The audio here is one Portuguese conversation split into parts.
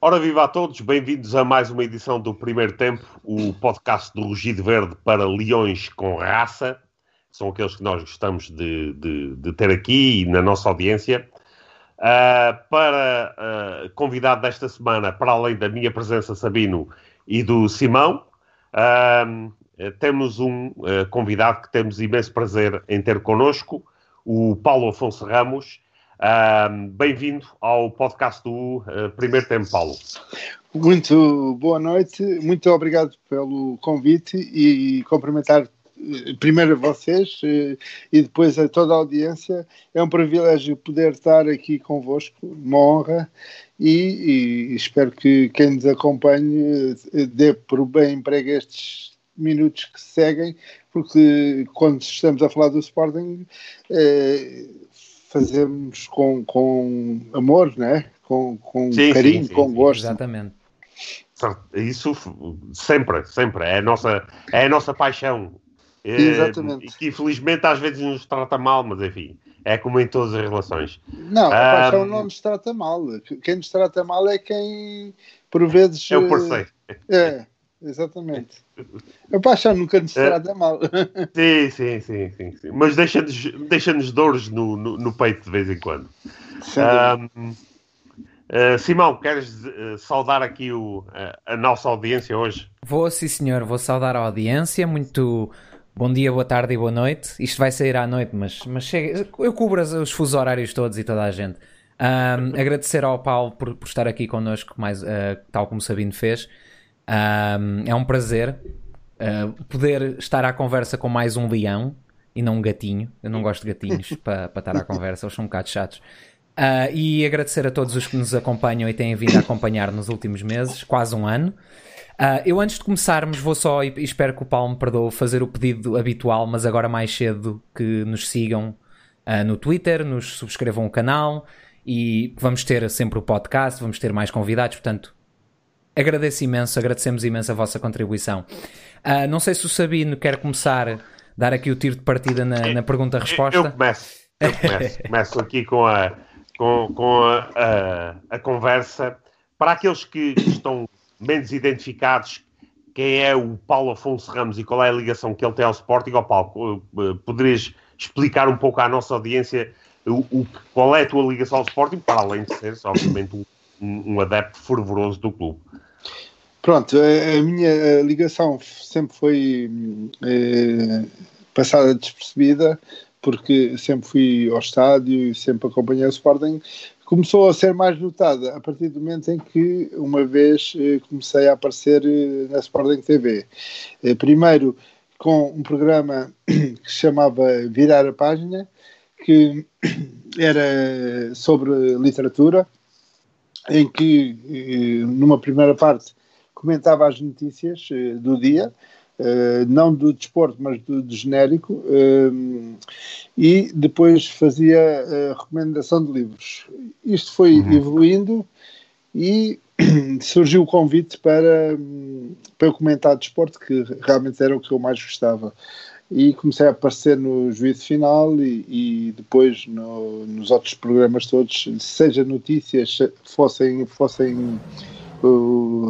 Ora, viva a todos, bem-vindos a mais uma edição do Primeiro Tempo, o podcast do Rugido Verde para leões com raça. São aqueles que nós gostamos de, de, de ter aqui na nossa audiência. Uh, para uh, convidado desta semana, para além da minha presença, Sabino, e do Simão, uh, temos um convidado que temos imenso prazer em ter connosco, o Paulo Afonso Ramos, Bem-vindo ao podcast do uh, Primeiro Tempo, Paulo. Muito boa noite, muito obrigado pelo convite e, cumprimentar eh, primeiro a vocês uh, e depois a toda a audiência. É um privilégio poder estar aqui convosco, uma honra, e, e espero que quem nos acompanhe dê por bem emprego estes minutos que seguem, porque quando estamos a falar do Sporting, fazemos com, com amor, né? com, com sim, carinho, sim, sim, com gosto. Exatamente. Isso sempre, sempre. É a nossa, é a nossa paixão. É, Exatamente. E que infelizmente às vezes nos trata mal, mas enfim, é como em todas as relações. Não, a um, paixão não nos trata mal. Quem nos trata mal é quem, por vezes. É o parceiro. É, Exatamente. A paixão nunca nos será é. mal. Sim, sim, sim, sim, sim. Mas deixa-nos deixa dores no, no, no, peito de vez em quando. Um, uh, Simão, queres uh, saudar aqui o, a, a nossa audiência hoje? Vou, sim, senhor. Vou saudar a audiência. Muito bom dia, boa tarde e boa noite. Isto vai sair à noite, mas, mas chega. Eu cubro os fusos horários todos e toda a gente. Um, agradecer ao Paulo por, por estar aqui connosco, mais, uh, tal como o Sabino fez. Um, é um prazer uh, poder estar à conversa com mais um leão e não um gatinho. Eu não gosto de gatinhos para, para estar à conversa, eles são um bocado chatos. Uh, e agradecer a todos os que nos acompanham e têm vindo a acompanhar nos últimos meses, quase um ano. Uh, eu antes de começarmos vou só, e espero que o Paulo me perdoe, fazer o pedido habitual, mas agora mais cedo que nos sigam uh, no Twitter, nos subscrevam o canal e vamos ter sempre o podcast, vamos ter mais convidados, portanto agradeço imenso, agradecemos imenso a vossa contribuição. Uh, não sei se o Sabino quer começar, a dar aqui o tiro de partida na, na pergunta-resposta. Eu, eu, começo, eu começo, começo aqui com a, com, com a, a, a conversa. Para aqueles que, estão menos identificados, quem é o Paulo Afonso Ramos e qual é a ligação que ele tem ao Sporting, ó Paulo, eh, poderias explicar um pouco à nossa audiência o, o, qual é a tua ligação ao Sporting, para além de seres, obviamente, um, um adepto fervoroso do clube. Pronto, a, minha ligação sempre foi é, passada despercebida, porque sempre fui ao estádio e sempre acompanhei o Sporting. Começou a ser mais notada a partir do momento em que, uma vez, eh, comecei a aparecer eh, na Sporting TV. Primeiro com um programa que se chamava Virar a Página, que era sobre literatura, em que, numa primeira parte, comentava as notícias uh, do dia, uh, não do desporto, mas do, do genérico, uh, e depois fazia a recomendação de livros. Isto foi uhum. evoluindo e surgiu o convite para, para eu comentar desporto, que realmente era o que eu mais gostava. E comecei a aparecer no juízo final e, e depois no, nos outros programas todos, seja notícias, fossem, fossem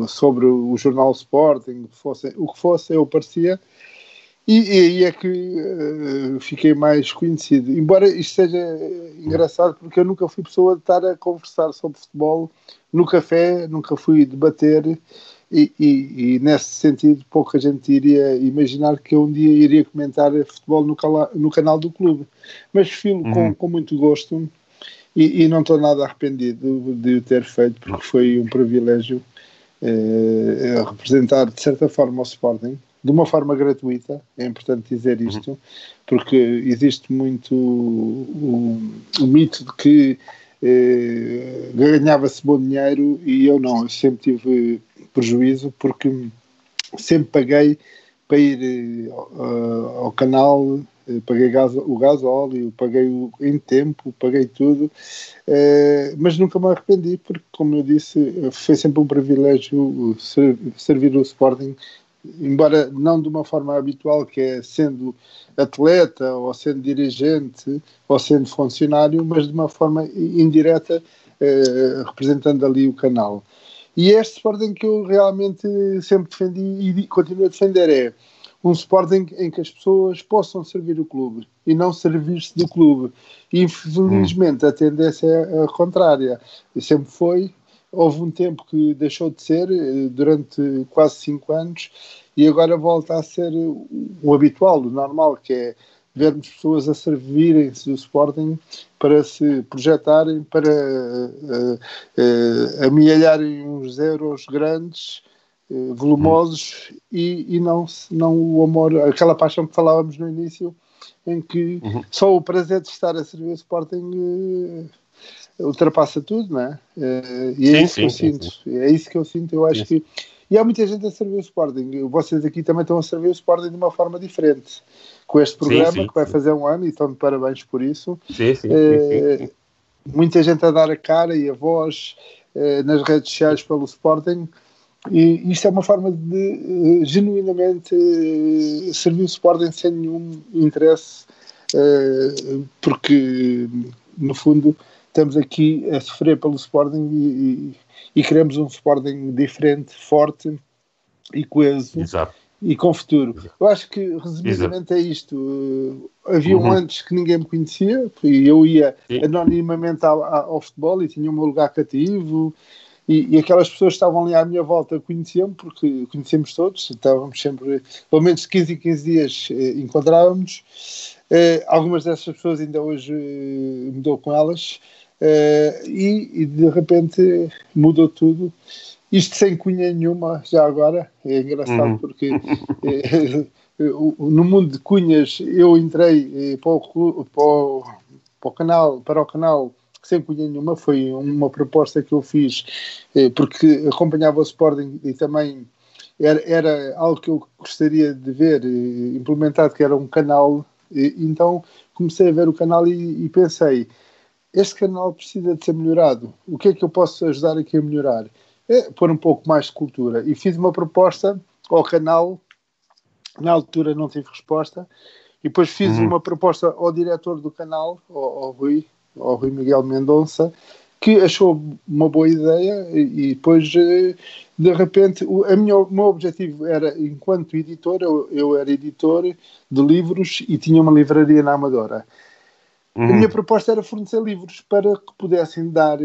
sobre o jornal Sporting, fosse, o que fosse, eu aparecia. E, e aí é que uh, fiquei mais conhecido. Embora isto seja engraçado, porque eu nunca fui pessoa de estar a conversar sobre futebol no café, nunca fui debater. E, e, e, nesse sentido pouca gente iria imaginar que eu um dia iria comentar futebol no, cala, no canal do clube mas filo uhum. com, com muito gosto e, e não estou nada arrependido de o ter feito, porque foi um privilégio eh, representar, de certa forma, o Sporting, de uma forma gratuita, é importante dizer uhum. isto, porque existe muito o, o, o mito de que eh, ganhava-se bom dinheiro e eu não, eu sempre tive prejuízo, porque sempre paguei para ir uh, ao canal paguei gás, o gás óleo, paguei o, em tempo, paguei tudo, eh, mas nunca me arrependi, porque, como eu disse, foi sempre um privilégio ser, servir o Sporting, embora não de uma forma habitual, que é sendo atleta, ou sendo dirigente, ou sendo funcionário, mas de uma forma indireta, eh, representando ali o canal. E este Sporting que eu realmente sempre defendi e continuo a defender é um Sporting em que as pessoas possam servir o clube e não servir-se do clube. Infelizmente, hum. a tendência é a contrária. E sempre foi. Houve um tempo que deixou de ser, eh, durante quase cinco anos, e agora volta a ser o habitual, o normal, que é vermos pessoas a servirem-se do Sporting para se projetarem, para uh, uh, amealharem uns euros grandes eh, volumosos e, e não, não o amor, aquela paixão que falávamos no início, em que uhum. só o prazer de estar a servir o Sporting uh, ultrapassa tudo, não é? Uh, e é sim, isso sim, que eu sim, sinto. É isso que eu sinto. Eu acho que. E há muita gente a servir o Sporting. Vocês aqui também estão a servir o Sporting de uma forma diferente. Com este programa, que vai fazer um ano, e estão de parabéns por isso. Sim, sim, uh, Muita gente a dar a cara e a voz nas redes sociais pelo Sporting e isto é uma forma de uh, genuinamente uh, servir o Sporting sem nenhum interesse, uh, porque no fundo estamos aqui a sofrer pelo Sporting e, e, e queremos um Sporting diferente, forte e coeso. Exato. E com futuro. Eu acho que, resumidamente, Exato. é isto. Havia um uhum. antes que ninguém me conhecia, e eu ia Sim. anonimamente ao, ao futebol e tinha o meu lugar cativo, e, e, aquelas pessoas que estavam ali à minha volta conheciam-me, porque conhecemos todos, estávamos sempre, pelo menos 15 em 15 dias eh, encontrávamos. Eh, algumas dessas pessoas ainda hoje eh, mudou com elas, eh, e, e, de repente mudou tudo. Isto sem cunha nenhuma, já agora, é engraçado uhum. porque eh, no mundo de cunhas eu entrei eh, para o, para, o, para o canal, para o canal sem cunha nenhuma, foi uma proposta que eu fiz eh, porque acompanhava o Sporting e também era, era algo que eu gostaria de ver eh, implementado, que era um canal. então comecei a ver o canal e, e, pensei: este canal precisa de ser melhorado. O que é que eu posso ajudar aqui a melhorar? É pôr um pouco mais de cultura. E fiz uma proposta ao canal. Na altura não tive resposta. E depois fiz uhum. uma proposta ao diretor do canal, ao, ao Rui, ao Rui Miguel Mendonça, que achou uma boa ideia e, depois, eh, de repente, o, a minha, o meu objetivo era, enquanto editor, eu, eu, era editor de livros e tinha uma livraria na Amadora. Uhum. A minha proposta era fornecer livros para que pudessem dar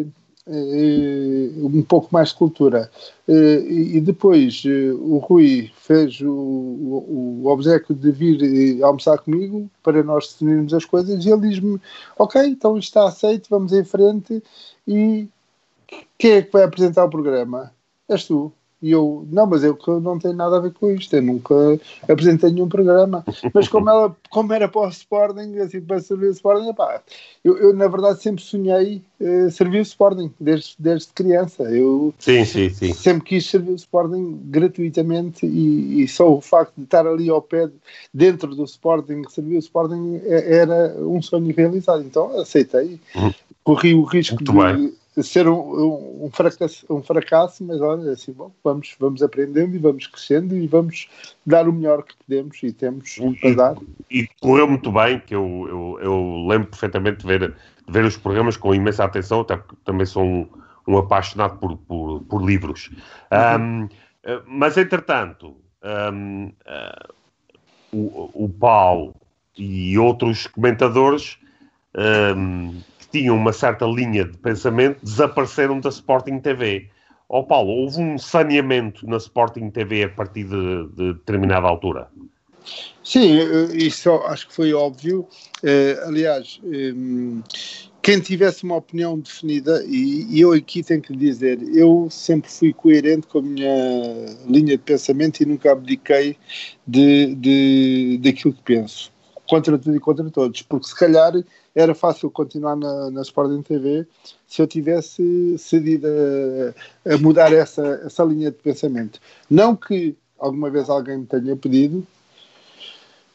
um pouco mais de cultura. Uh, e depois uh, o Rui fez o, o, o obsequio de vir almoçar comigo para nós definirmos as coisas e ele diz-me: Ok, então está aceito, vamos em frente. E quem é que vai apresentar o programa? És tu. E eu, não, mas eu não tenho nada a ver com isto, eu nunca apresentei nenhum programa. Mas como, ela, como era para o Sporting, assim, para servir o Sporting, epá, eu, eu na verdade sempre sonhei uh, servir o Sporting, desde, desde criança. Eu sim, sim, sim. sempre quis servir o Sporting gratuitamente e, e, só o facto de estar ali ao pé, dentro do Sporting, servir o Sporting, é, era um sonho realizado. Então aceitei, uhum. corri o risco Muito de. Bem ser um, um, um, fracasso, um fracasso, mas olha, assim, bom, vamos, vamos aprendendo e vamos crescendo e vamos dar o melhor que podemos e temos e, para dar. E correu muito bem, que eu, eu, eu lembro perfeitamente de ver, de ver os programas com imensa atenção, até porque também sou um, um apaixonado por, por, por livros. Uhum. Um, mas, entretanto, uh, o, o Paulo e outros comentadores tinham uma certa linha de pensamento desapareceram da Sporting TV. Ó oh, Paulo, houve um saneamento na Sporting TV a partir de, de determinada altura? Sim, eh, isso acho que foi óbvio. Uh, aliás, um, quem tivesse uma opinião definida, e, e, eu aqui tenho que dizer, eu sempre fui coerente com a minha linha de pensamento e nunca abdiquei de, de, daquilo que penso, contra tudo e contra todos, porque se calhar era fácil continuar na, na Sporting TV se eu tivesse cedido a, a, mudar essa, essa linha de pensamento. Não que alguma vez alguém me tenha pedido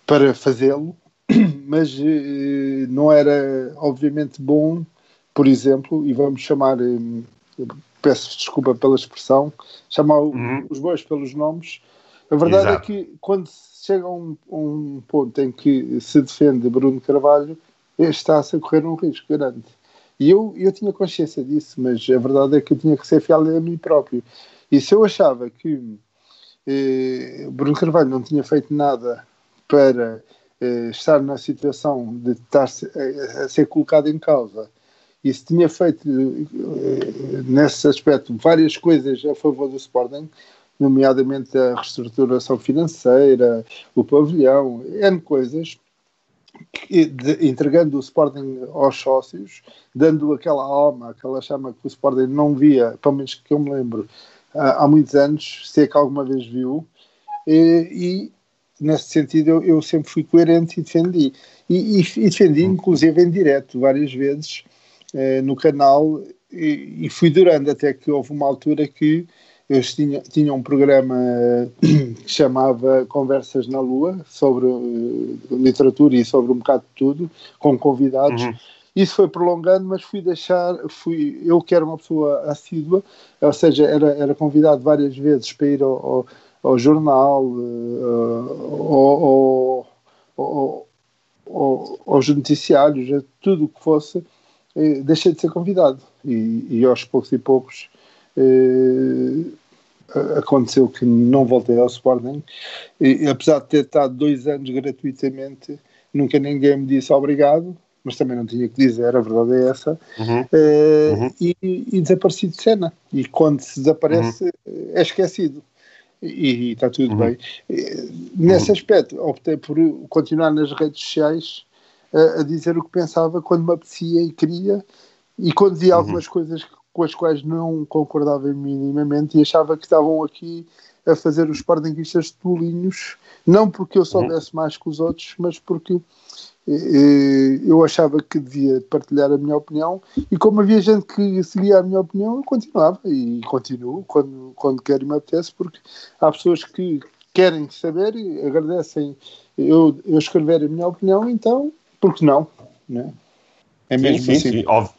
para fazê-lo, mas eh, não era obviamente bom, por exemplo, e vamos chamar, eh, peço desculpa pela expressão, chamar uhum. os bois pelos nomes. A verdade é Exato. é que quando chega a um, um ponto em que se defende Bruno Carvalho, está-se a correr um risco grande. E eu, eu tinha consciência disso, mas a verdade é que eu tinha que ser fiel a mim próprio. E se eu achava que eh, Bruno Carvalho não tinha feito nada para eh, estar na situação de estar a, a ser colocado em causa e se tinha feito eh, nesse aspecto várias coisas a favor do Sporting, nomeadamente a reestruturação financeira, o pavilhão, N coisas, entregando o Sporting aos sócios, dando aquela alma, aquela chama que o Sporting não via, pelo menos que eu me lembro, há, há muitos anos, se é que alguma vez viu, e, e nesse sentido eu, eu, sempre fui coerente e defendi. E, e, e defendi, inclusive, em direto, várias vezes, eh, no canal, e, fui durando, até que houve uma altura que eu tinha, tinha um programa que chamava Conversas na Lua sobre uh, literatura e sobre um bocado de tudo, com convidados. Uhum. Isso foi prolongando, mas fui deixar, fui, eu que era uma pessoa assídua, ou seja, era, era convidado várias vezes para ir ao, ao, ao jornal, uh, ao, ao, aos noticiários, a tudo o que fosse, eh, deixei de ser convidado. E, e aos poucos e poucos eh, aconteceu que não voltei ao Sporting, e, apesar de ter estado dois anos gratuitamente, nunca ninguém me disse obrigado, mas também não tinha que dizer, a verdade é essa, uhum. Uh, uhum. E, e, desapareci de cena. E quando se desaparece, uhum. é esquecido. E, e, está tudo uhum. bem. Nesse uhum. aspecto, optei por continuar nas redes sociais a, a, dizer o que pensava quando me apetecia e queria, e quando via uhum. algumas coisas com as quais não concordava minimamente e achava que estavam aqui a fazer os sportinguistas tolinhos, não porque eu soubesse mais que os outros, mas porque eh, eu achava que devia partilhar a minha opinião e como havia gente que seguia a minha opinião, eu continuava e continuo quando, quando quero e me apetece, porque há pessoas que querem saber e agradecem eu, eu escrever a minha opinião, então, por que não? Né? É mesmo sim, sim, assim. Sim, ob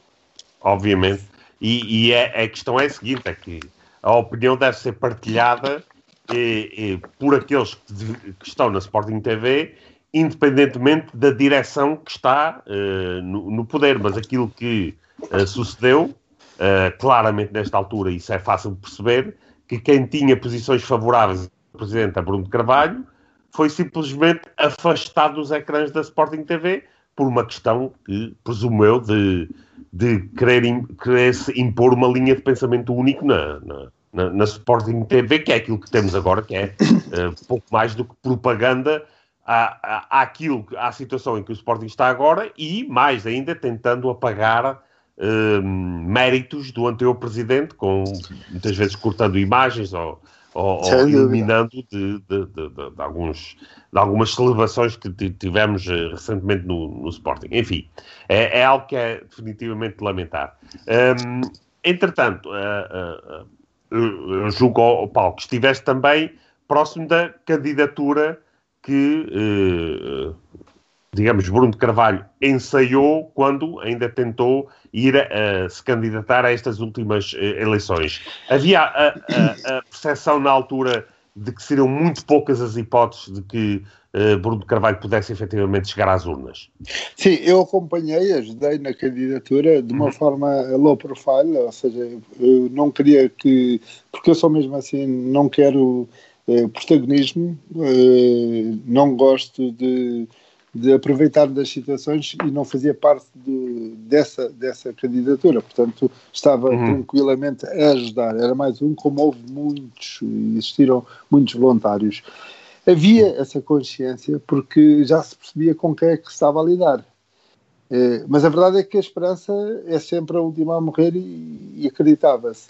obviamente. E, e é, a questão é a seguinte: é que a opinião deve ser partilhada eh, eh, por aqueles que, que, estão na Sporting TV, independentemente da direção que está eh, no, no, poder. Mas aquilo que eh, sucedeu, eh, claramente nesta altura, isso é fácil de perceber, que quem tinha posições favoráveis ao Presidente a Bruno Carvalho foi simplesmente afastado dos ecrãs da Sporting TV por uma questão que, presumo eu, de de querer, querer impor uma linha de pensamento único na, na, na, na Sporting TV, que é aquilo que temos agora, que é uh, pouco mais do que propaganda à, à, àquilo, à situação em que o Sporting está agora e, mais ainda, tentando apagar uh, méritos do anterior presidente, com muitas vezes cortando imagens ou, ou, ou eliminando de, de, de, de, alguns, de algumas celebrações que tivemos uh, recentemente no, no, Sporting. Enfim, é, é, algo que é definitivamente de lamentar. Um, entretanto, uh, uh, julgo ao Paulo que estiveste também próximo da candidatura que digamos, Bruno de Carvalho ensaiou quando ainda tentou ir a, se candidatar a estas últimas uh, eleições. Havia a, a, a, percepção na altura de que seriam muito poucas as hipóteses de que uh, Bruno de Carvalho pudesse efetivamente chegar às urnas. Sim, eu acompanhei, ajudei na candidatura de uma uhum. forma low profile, ou seja, eu não queria que, porque eu sou mesmo assim, não quero uh, protagonismo, não gosto de de aproveitar das situações e não fazia parte de, dessa, dessa candidatura. Portanto, estava uhum. tranquilamente a ajudar. Era mais um, como houve muitos, existiram muitos voluntários. Havia essa consciência porque já se percebia com quem é que se estava a lidar. É, mas a verdade é que a esperança é sempre a última a morrer e, e acreditava-se.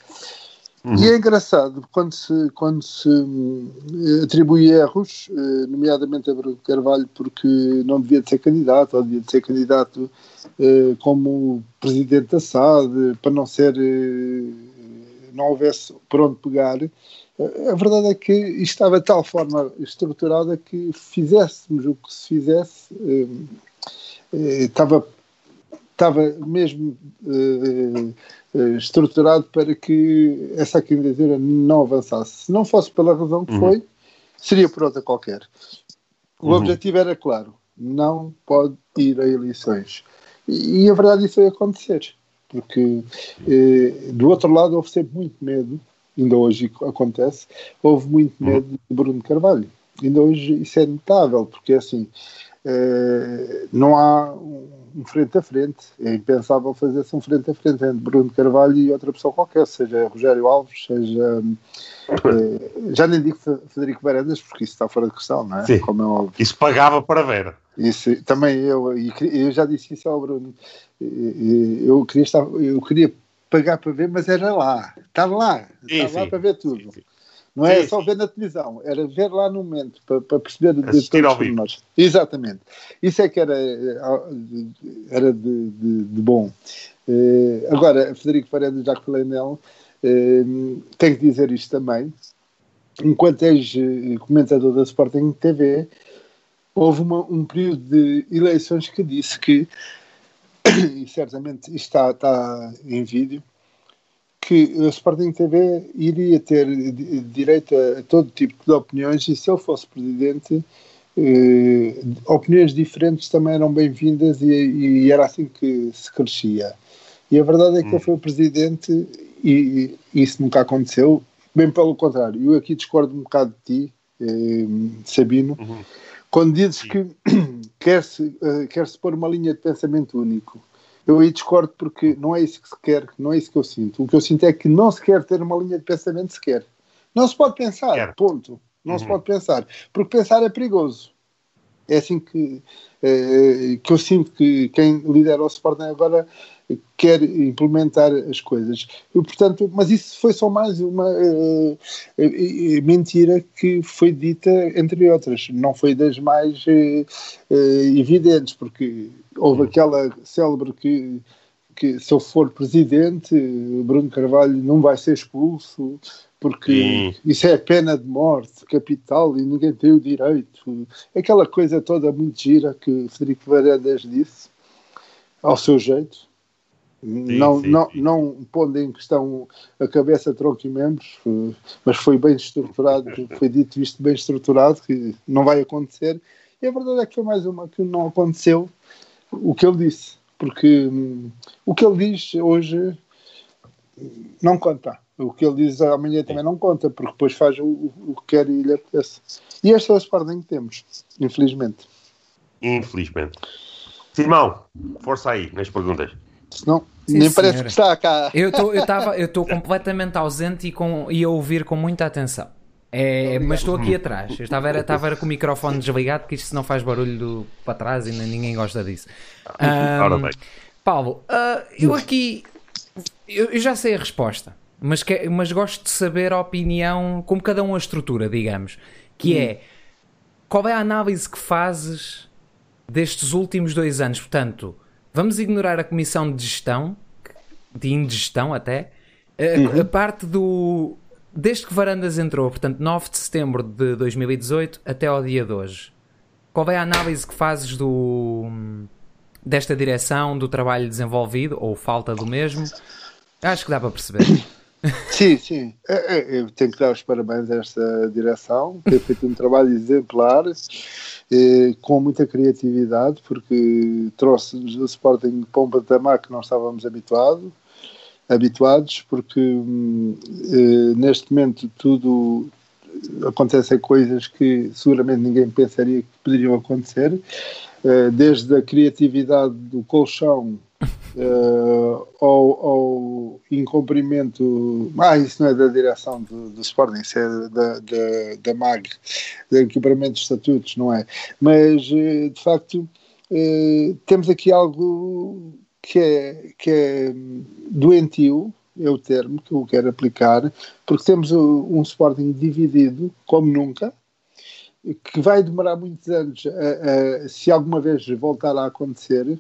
Uhum. E é engraçado quando se, quando se eh, atribui erros, eh, nomeadamente a Bruno Carvalho, porque não devia de ser candidato, ou devia de ser candidato eh, como presidente da SAD, para não ser. não houvesse por onde pegar. A verdade é que isto estava de tal forma estruturada que fizéssemos o que se fizesse, estava, estava mesmo eh, estruturado para que essa candidatura não avançasse. Se não fosse pela razão que uhum. foi, seria por outra qualquer. O uhum. objetivo era claro: não pode ir a eleições. E, e a verdade isso foi acontecer. porque eh, do outro lado houve sempre muito medo, ainda hoje acontece, houve muito uhum. medo de Bruno Carvalho. Ainda hoje isso é notável, porque assim, eh, não há um frente a frente. É impensável fazer-se um frente a frente entre Bruno Carvalho e outra pessoa qualquer, seja Rogério Alves, seja. Eh, já nem digo Federico Varandas, porque isso está fora de questão, não é? Sim, Como é óbvio. Isso pagava para ver. Isso, também eu, e eu já disse isso ao Bruno. Eu queria, estar, eu queria pagar para ver, mas era lá. Estava lá. Sim, estava sim. lá para ver tudo. Sim, não é só ver na televisão, era ver lá no momento, para, para perceber Assistir de todos nós. Exatamente. Isso é que era, era de, de, de bom. Uh, agora, Federico Paredes, já que falei nele, uh, tenho que dizer isto também. Enquanto és eh, comentador da Sporting TV, houve uma, um período de eleições que disse que, e certamente isto está, está em vídeo, que a Sporting TV iria ter direito a, todo tipo de opiniões e se ele fosse presidente, eh, opiniões diferentes também eram bem-vindas e, e, era assim que se crescia. E a verdade é que hum. ele foi o presidente e, e, isso nunca aconteceu, bem pelo contrário. Eu aqui discordo um bocado de ti, eh, Sabino, uhum. quando dizes Sim. que quer-se uh, quer -se pôr uma linha de pensamento único. Eu aí discordo porque não é isso que se quer, não é isso que eu sinto. O que eu sinto é que não se quer ter uma linha de pensamento sequer. Não se pode pensar, quer. ponto. Não uhum. se pode pensar. Porque pensar é perigoso. É assim que, é, que eu sinto que quem lidera o Sporting agora quer implementar as coisas. E, portanto, mas isso foi só mais uma uh, uh, mentira que foi dita, entre outras. Não foi das mais uh, evidentes, porque houve aquela célebre que, que se eu for presidente, Bruno Carvalho não vai ser expulso, porque Sim. isso é pena de morte, capital, e ninguém tem o direito. Aquela coisa toda muito gira que Federico Varandas disse, ao seu jeito. Sim, não, sim, não, sim. não pondo em questão a cabeça, tronco e membros, mas foi bem estruturado, foi dito isto bem estruturado, que não vai acontecer. E a verdade é que foi mais uma que não aconteceu, o que ele disse, porque hum, o que ele diz hoje não conta. O que ele diz amanhã também não conta, porque depois faz o, o que quer e lhe apetece. E esta é a Sporting que temos, infelizmente. Infelizmente. Simão, força aí nas perguntas. Senão, Sim, nem senhora. parece que está cá. Eu estou completamente ausente e, com, e a ouvir com muita atenção. É, mas estou aqui atrás. Eu estava, era, estava era com o microfone desligado, porque isto não faz barulho do, para trás e ninguém gosta disso. Um, Paulo, uh, eu aqui eu, eu, já sei a resposta, mas, que, mas gosto de saber a opinião, como cada um a estrutura, digamos, que é qual é a análise que fazes destes últimos dois anos? Portanto, vamos ignorar a comissão de gestão, de indigestão até, a, uhum. a parte do desde que Varandas entrou, portanto, 9 de setembro de 2018 até ao dia de hoje, qual é a análise que fazes do, desta direção, do trabalho desenvolvido, ou falta do mesmo? Acho que dá para perceber. Sim, sim. É, é, eu tenho que dar os parabéns a esta direção, tem feito um trabalho exemplar, eh, com muita criatividade, porque trouxe-nos o Sporting para um patamar que não estávamos habituados habituados, porque eh, neste momento tudo acontecem coisas que seguramente ninguém pensaria que poderiam acontecer, eh, desde a criatividade do colchão uh, ao, ao incumprimento. Ah, isso não é da direção do, do Sporting, isso é da, da, da MAG, do incumprimento de estatutos, não é? Mas, de facto, temos aqui algo que é, que é doentio, é o termo que eu quero aplicar, porque temos um Sporting dividido, como nunca, que vai demorar muitos anos, a, a, se alguma vez voltar a acontecer,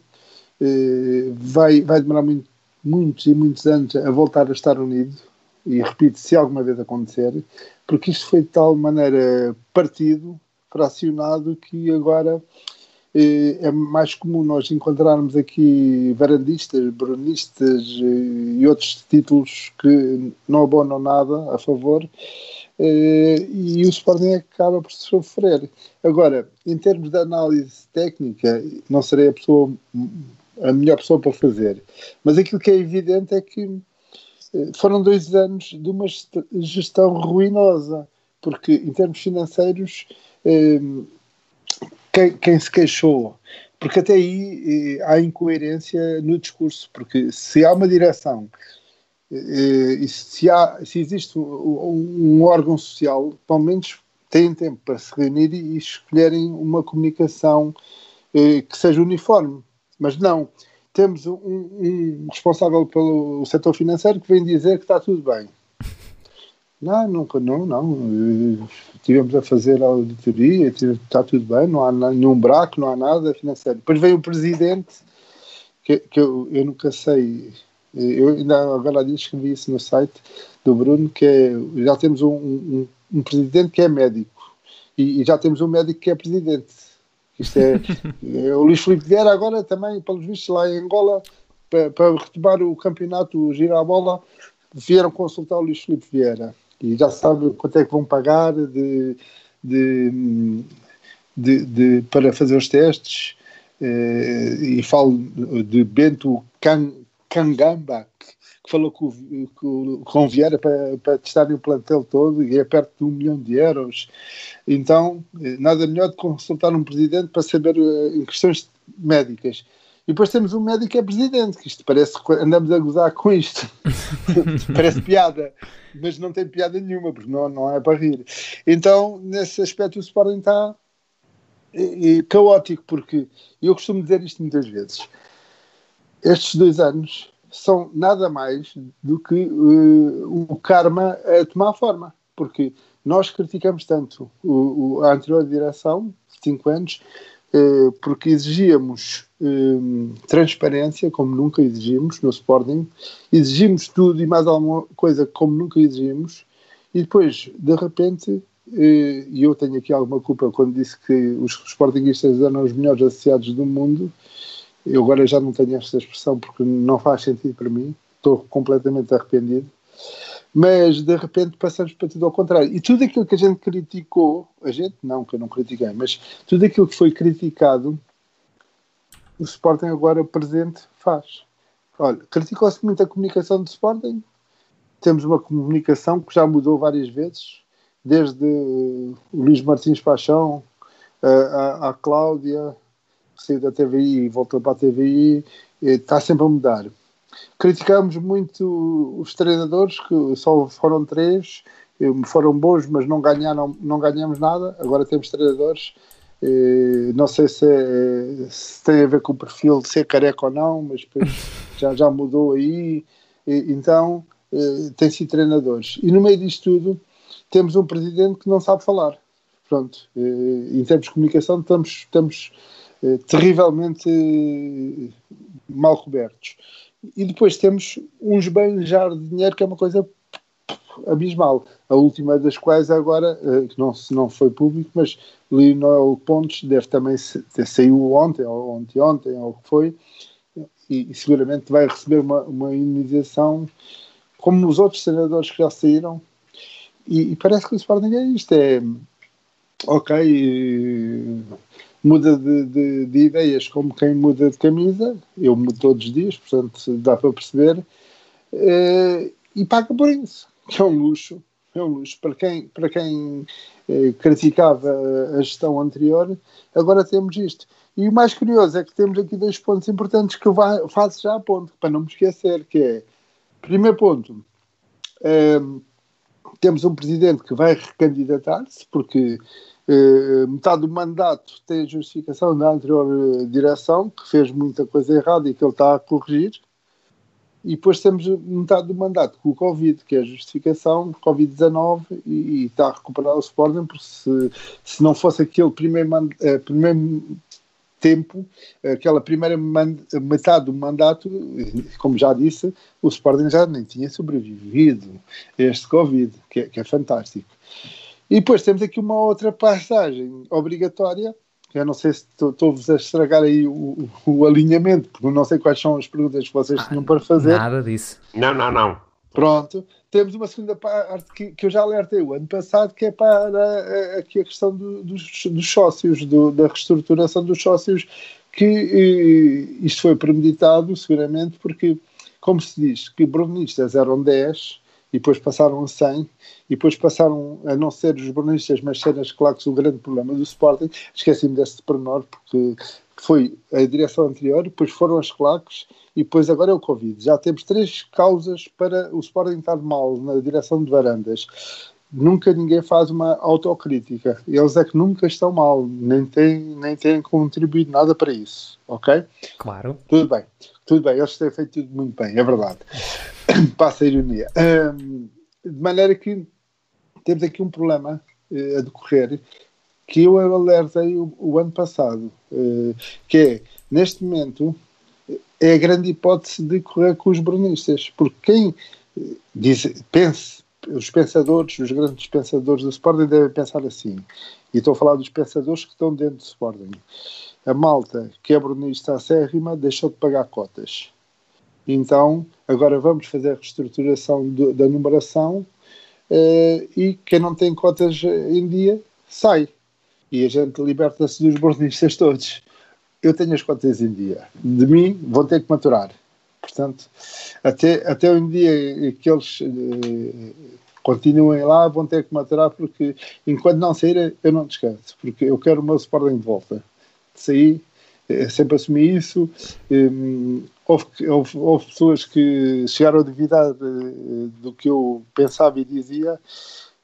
eh, vai, vai demorar muito, muitos e muitos anos a voltar a estar unido, e repito, se alguma vez acontecer, porque isto foi de tal maneira partido, fracionado, que agora é mais comum nós encontrarmos aqui varandistas, brunistas e outros títulos que não abonam nada a favor e o Sporting acaba por sofrer. Agora, em termos de análise técnica, não serei a pessoa a melhor pessoa para fazer. Mas aquilo que é evidente é que eh, foram dois anos de uma gestão ruinosa, porque em termos financeiros, eh, quem, quem se queixou porque até aí há incoerência no discurso, porque se há uma direção e se, há, se existe um, um órgão social, pelo menos têm tempo para se reunir e escolherem uma comunicação eh, que seja uniforme. Mas não, temos um, um, responsável pelo setor financeiro que vem dizer que está tudo bem. Não, nunca, não, não. Estivemos a fazer a auditoria, está tudo bem, não há nenhum buraco, não há nada financeiro. Depois vem o presidente, que, que eu, eu nunca sei, eu ainda agora disse escrevi isso no site do Bruno, que é, já temos um, um, um presidente que é médico e, e, já temos um médico que é presidente. Isto é, é o Luís Filipe Vieira agora também, pelos vistos, lá em Angola, para, para retomar o campeonato, o Gira a Bola, vieram consultar o Luís Filipe Vieira e já sabe quanto é que vão pagar de, de, de, de para fazer os testes. Eh, e falo de Bento Can, que falou com, com, com Vieira para, para testarem o plantel todo e é perto de um milhão de euros. Então, nada melhor de consultar um presidente para saber eh, em questões médicas. E depois temos um médico que é presidente, que isto parece andamos a gozar com isto. parece piada, mas não tem piada nenhuma, porque não, não é para rir. Então, nesse aspecto, o Sporting está e, e, caótico, porque eu costumo dizer isto muitas vezes estes dois anos são nada mais do que uh, o karma a tomar forma, porque nós criticamos tanto o, o, a anterior direção, cinco anos, porque exigíamos uh, transparência, como nunca exigimos no Sporting, exigimos tudo e mais alguma coisa como nunca exigimos, e depois, de repente, e eu tenho aqui alguma culpa quando disse que os Sportingistas eram os melhores associados do mundo, eu agora já não tenho esta expressão porque não faz sentido para mim, estou completamente arrependido. Mas de repente passamos para tudo ao contrário. E tudo aquilo que a gente criticou, a gente não, que eu não critiquei, mas tudo aquilo que foi criticado, o Sporting agora presente faz. Olha, criticou-se muito a comunicação do Sporting, temos uma comunicação que já mudou várias vezes, desde o Luís Martins Paixão, a, a Cláudia, saiu da TVI e voltou para a TVI, está sempre a mudar. Criticamos muito os treinadores, que só foram três, foram bons, mas não ganharam, não ganhamos nada. Agora temos treinadores, não sei se, é, se tem a ver com o perfil de ser careca ou não, mas já, já mudou aí. Então, tem sido treinadores. E no meio disto tudo, temos um presidente que não sabe falar. Pronto, em termos de comunicação, estamos, estamos eh, terrivelmente mal cobertos. E depois temos uns banjar de dinheiro que é uma coisa abismal. A última das quais agora, eh, que não, não foi público, mas Lionel Pontes deve também ter saído ontem, ou ontem, ontem, ou o que foi, e, e, seguramente vai receber uma, uma indenização como os outros senadores que já saíram. E, e parece que o Sporting é isto, é ok, muda de, de, de, ideias como quem muda de camisa, eu mudo todos os dias, portanto dá para perceber, eh, e paga por isso, que é um luxo, é um luxo. Para quem, para quem eh, criticava a gestão anterior, agora temos isto. E o mais curioso é que temos aqui dois pontos importantes que eu faço já a ponto, para não me esquecer, que é, primeiro ponto, eh, temos um presidente que vai recandidatar-se, porque eh, metade do mandato tem a justificação da anterior eh, direção, que fez muita coisa errada e que ele está a corrigir. E depois temos metade do mandato com o Covid, que é a justificação Covid-19 e, e, está a recuperar o Sporting, porque se, se não fosse aquele primeiro, eh, primeiro tempo, aquela primeira metade do mandato, como já disse, o Sporting já nem tinha sobrevivido a este Covid, que é, que é fantástico. E depois temos aqui uma outra passagem obrigatória. Eu não sei se estou-vos a estragar aí o, o, alinhamento, porque não sei quais são as perguntas que vocês tinham para fazer. Nada disso. Não, não, não. Pronto. Temos uma segunda parte que, que eu já alertei o ano passado, que é para aqui a questão do, dos, dos, sócios, do, da reestruturação dos sócios, que eh, isto foi premeditado, seguramente, porque, como se diz, que brunistas eram 10 e depois passaram a 100 e depois passaram a não ser os brunistas, mas ser as claques o grande problema do Sporting. Esqueci-me desse pormenor, porque foi a direção anterior, depois foram as claques e depois agora é o Covid. Já temos três causas para o Sporting estar mal na direção de Varandas. Nunca ninguém faz uma autocrítica. Eles é que nunca estão mal, nem têm, nem têm contribuído nada para isso, ok? Claro. Tudo bem, tudo bem, eles têm feito tudo muito bem, é verdade. Passa a ironia. Um, de maneira que temos aqui um problema uh, a decorrer que eu alertei o, o ano passado, uh, que é, neste momento, é a grande hipótese de correr com os brunistas, porque quem eh, diz, pense, os pensadores, os grandes pensadores do Sporting devem pensar assim, e estou a falar dos pensadores que estão dentro do Sporting. A malta que é brunista acérrima deixou de pagar cotas. Então, agora vamos fazer a reestruturação do, da numeração uh, e quem não tem cotas em dia sai e a gente liberta-se dos bornistas todos. Eu tenho as contas em dia. De mim, vão ter que maturar. Portanto, até, até um dia que eles eh, continuem lá, vão ter que maturar, porque enquanto não saírem, eu não descanso, porque eu quero o meu Sporting de volta. Saí, eh, sempre assumi isso. Um, houve, houve, houve, pessoas que chegaram a duvidar uh, do que eu pensava e dizia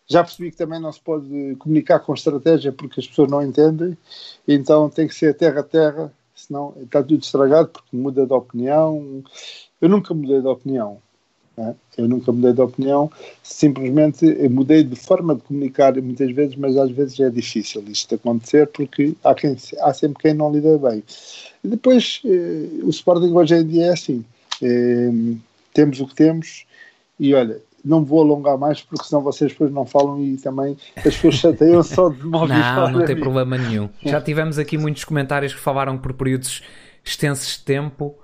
já percebi que também não se pode comunicar com estratégia porque as pessoas não entendem, então tem que ser terra a terra, senão está tudo estragado porque muda de opinião. Eu nunca mudei de opinião. É? Eu nunca mudei de opinião, simplesmente mudei de forma de comunicar muitas vezes, mas às vezes é difícil isto acontecer porque há, quem, há sempre quem não lida bem. Depois, eh, o Sporting hoje em dia é assim: eh, temos o que temos, e olha, não vou alongar mais porque senão vocês depois não falam e também as pessoas chateiam só de ouvir Não, não tem problema nenhum. Já tivemos aqui muitos comentários que falaram por períodos extensos de tempo,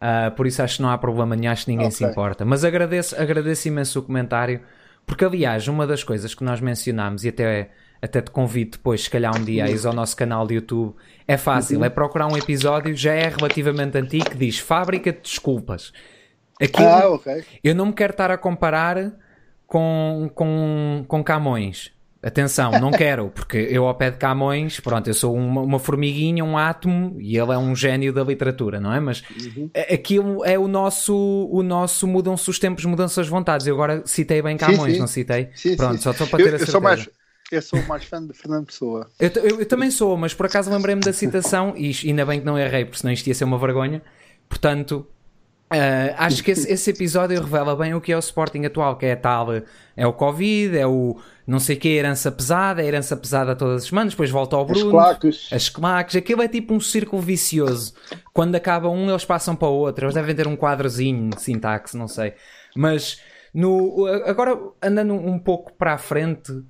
uh, por isso acho que não há problema nenhum, acho que ninguém okay. se importa. Mas agradeço, agradeço imenso o comentário, porque aliás, uma das coisas que nós mencionámos e até até te convido depois, se calhar um dia, a ir ao nosso canal de YouTube. É fácil, uhum. é procurar um episódio, já é relativamente antigo, que diz Fábrica de Desculpas. Aquilo, ah, ok. Eu não me quero estar a comparar com, com, com Camões. Atenção, não quero, porque eu ao pé de Camões, pronto, eu sou uma, uma, formiguinha, um átomo e ele é um gênio da literatura, não é? Mas uhum. aquilo é o nosso, o nosso mudam-se os tempos, mudam-se as vontades. Eu agora citei bem Camões, sim, sim. não citei? Sim, pronto, só estou para ter eu, a certeza. Eu sou mais, eu sou mais fã de Fernando Pessoa. Eu, eu, eu também sou, mas por acaso lembrei-me da citação e ainda bem que não errei, porque senão isto ia ser uma vergonha. Portanto, Uh, acho que esse, esse, episódio revela bem o que é o Sporting atual, que é tal, é o Covid, é o não sei o que, herança pesada, a herança pesada todas as semanas, depois volta ao Bruno, as claques. as claques, aquilo é tipo um círculo vicioso. Quando acaba um, eles passam para o outro, eles devem ter um quadrozinho de sintaxe, não sei. Mas no, agora andando um pouco para a frente, um,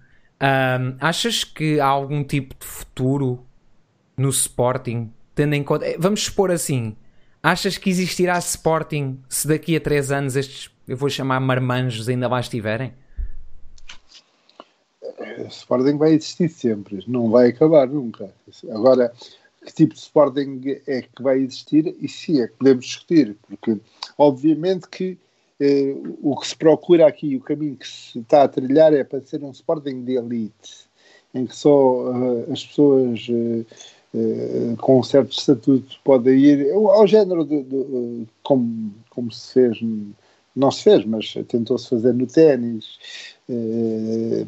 achas que há algum tipo de futuro no Sporting, tendo em conta, vamos supor assim Achas que existirá Sporting se daqui a 3 anos estes, eu vou chamar marmanjos, ainda lá estiverem? Sporting vai existir sempre, não vai acabar nunca. Agora, que tipo de Sporting é que vai existir? E sim, é que podemos discutir, porque obviamente que eh, o que se procura aqui, o caminho que se está a trilhar é para ser um Sporting de elite, em que só uh, as pessoas. Uh, eh, com um certo estatuto pode ir ao género de, de, de, como, como se fez, não se fez, mas tentou-se fazer no ténis eh,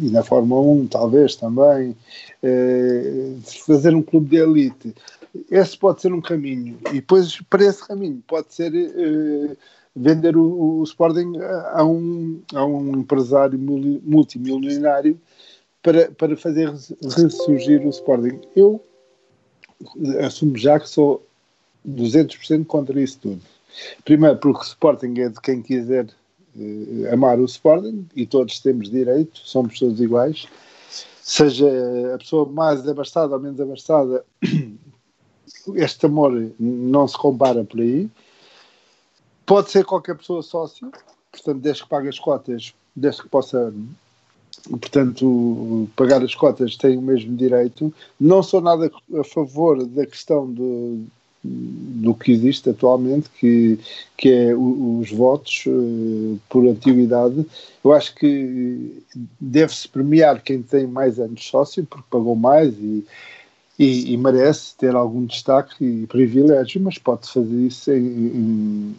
e na Fórmula 1 talvez também, eh, fazer um clube de elite. Esse pode ser um caminho e depois para esse caminho pode ser vender o, o Sporting a um, a um empresário multimilionário para, para fazer ressurgir o Sporting. Eu assumo já que sou 200% contra isso tudo. Primeiro, porque o Sporting é de quem quiser uh, amar o Sporting e todos temos direito, somos todos iguais. Seja a pessoa mais abastada ou menos abastada, este amor não se compara por aí. Pode ser qualquer pessoa sócio, portanto, desde que pague as cotas, desde que possa portanto, pagar as cotas tem o mesmo direito. Não sou nada a favor da questão do, do que existe atualmente, que, que é os votos uh, por antiguidade. Eu acho que deve-se premiar quem tem mais anos sócio, porque pagou mais e, e, e, merece ter algum destaque e privilégio, mas pode fazer isso em, em,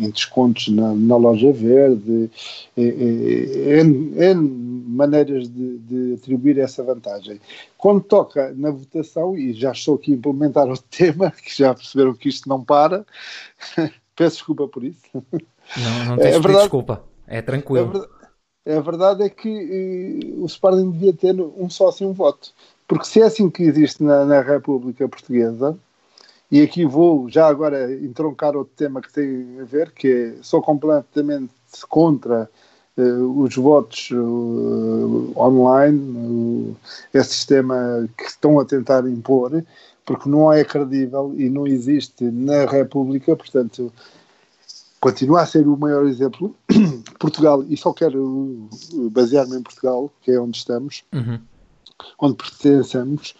em descontos na, na, loja verde, em, em maneiras de, de, atribuir essa vantagem. Quando toca na votação, e já estou aqui a implementar o tema, que já perceberam que isto não para, peço desculpa por isso. Não, não tens é verdade, desculpa, é tranquilo. A verdade, a verdade é que eh, o Sporting devia ter um sócio e um voto porque se é assim que existe na, na República Portuguesa, e aqui vou já agora entroncar outro tema que tem a ver, que é, sou completamente contra os votos uh, online, uh, esse sistema que estão a tentar impor, porque não é credível e não existe na República, portanto, continua a ser o maior exemplo. Portugal, e só quero basear-me em Portugal, que é onde estamos. Uhum onde pertencemos,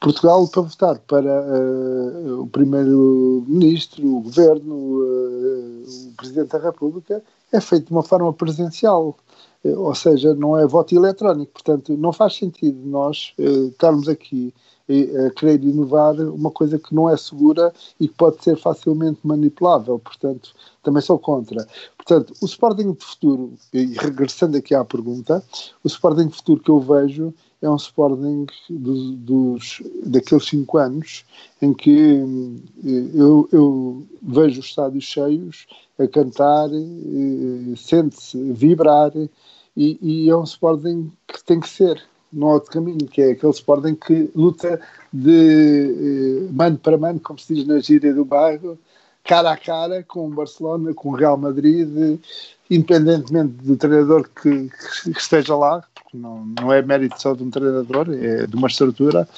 Portugal para votar para uh, o primeiro-ministro, o governo, uh, o presidente da República, é feito de uma forma presencial. Uh, ou seja, não é voto eletrónico. Portanto, não faz sentido nós estarmos aqui a querer inovar uma coisa que não é segura e que pode ser facilmente manipulável. Portanto, também sou contra. Portanto, o Sporting de futuro, e regressando aqui à pergunta, o Sporting de futuro que eu vejo é um Sporting dos, dos, daqueles cinco anos em que eh, eu, eu vejo os estádios cheios a cantar, eh, sente-se vibrar e, e, é um Sporting que tem que ser no outro caminho, que é aquele Sporting que luta de eh, mano para mano, como se diz na gíria do bairro, cara a cara com o Barcelona, com o Real Madrid, independentemente do treinador que, que esteja lá, não, não é mérito só de um treinador, é de uma estrutura.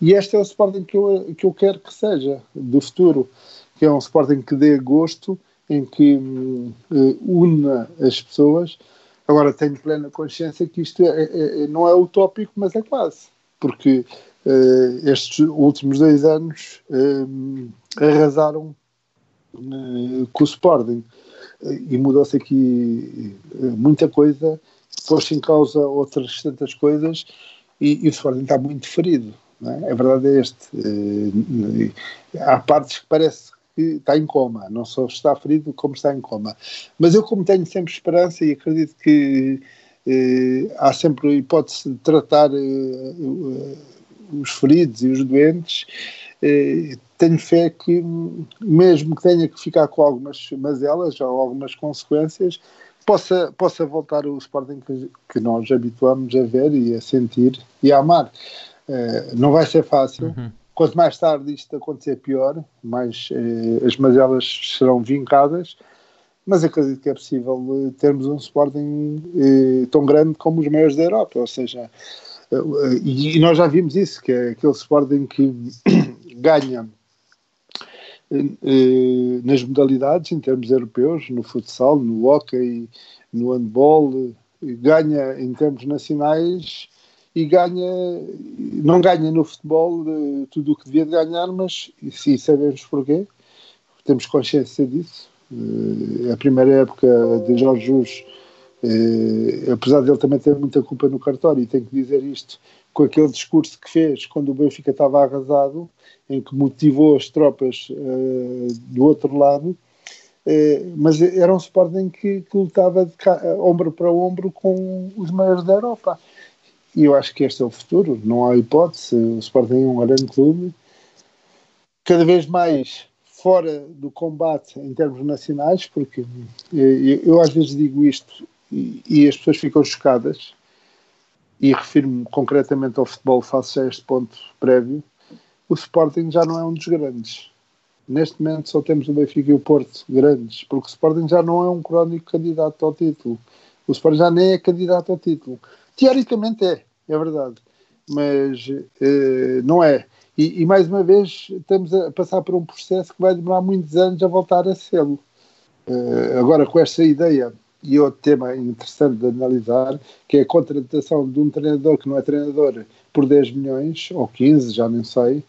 E este é o Sporting que eu, que eu quero que seja, do futuro, que é um Sporting que dê gosto, em que uh, una as pessoas. Agora tenho plena consciência que isto é, é, é, não é utópico, mas é quase, porque uh, estes últimos dois anos uh, arrasaram com o Sporting e mudou-se aqui muita coisa pôs em causa outras tantas coisas e, e o Sporting está muito ferido. É? A verdade é este. Eh, há partes que parece que está em coma, não só está ferido como está em coma. Mas eu, como tenho sempre esperança e acredito que eh, há sempre a hipótese de tratar eh, os feridos e os doentes, eh, tenho fé que, mesmo que tenha que ficar com algumas mazelas ou algumas consequências, possa, possa voltar o Sporting que, que nós habituamos a ver e a sentir e a amar. Uh, não vai ser fácil. Uhum. Quanto mais tarde isto acontecer, pior, mais uh, as mazelas serão vincadas. Mas acredito que é possível uh, termos um Sporting tão grande como os maiores da Europa. Ou seja, e, e nós já vimos isso, que é aquele Sporting que ganha eh, nas modalidades, em termos europeus, no futsal, no hockey, no handball, ganha em termos nacionais e ganha, não ganha no futebol eh, tudo o que devia ganhar, mas sim, sabemos porquê, temos consciência disso. Eh, a primeira época de Jorge Jus, apesar de ele também ter muita culpa no cartório, e tenho que dizer isto, com aquele discurso que fez quando o Benfica estava arrasado, em que motivou as tropas uh, do outro lado, uh, mas era um Sporting que, que lutava ombro para ombro com os maiores da Europa. E eu acho que este é o futuro, não há hipótese. O Sporting é um grande clube, cada vez mais fora do combate em termos nacionais, porque eu, eh, eu às vezes digo isto e, e as pessoas ficam chocadas e refiro-me concretamente ao futebol, faço já este ponto prévio, o Sporting já não é um dos grandes. Neste momento só temos o Benfica e o Porto grandes, porque o Sporting já não é um crónico candidato ao título. O Sporting já nem é candidato ao título. Teoricamente é, é verdade, mas eh, não é. E, e, mais uma vez estamos a passar por um processo que vai demorar muitos anos a voltar a sê-lo. Eh, agora com esta ideia e outro tema interessante de analisar, que é a contratação de um treinador que não é treinador por 10 milhões, ou 15, já nem sei.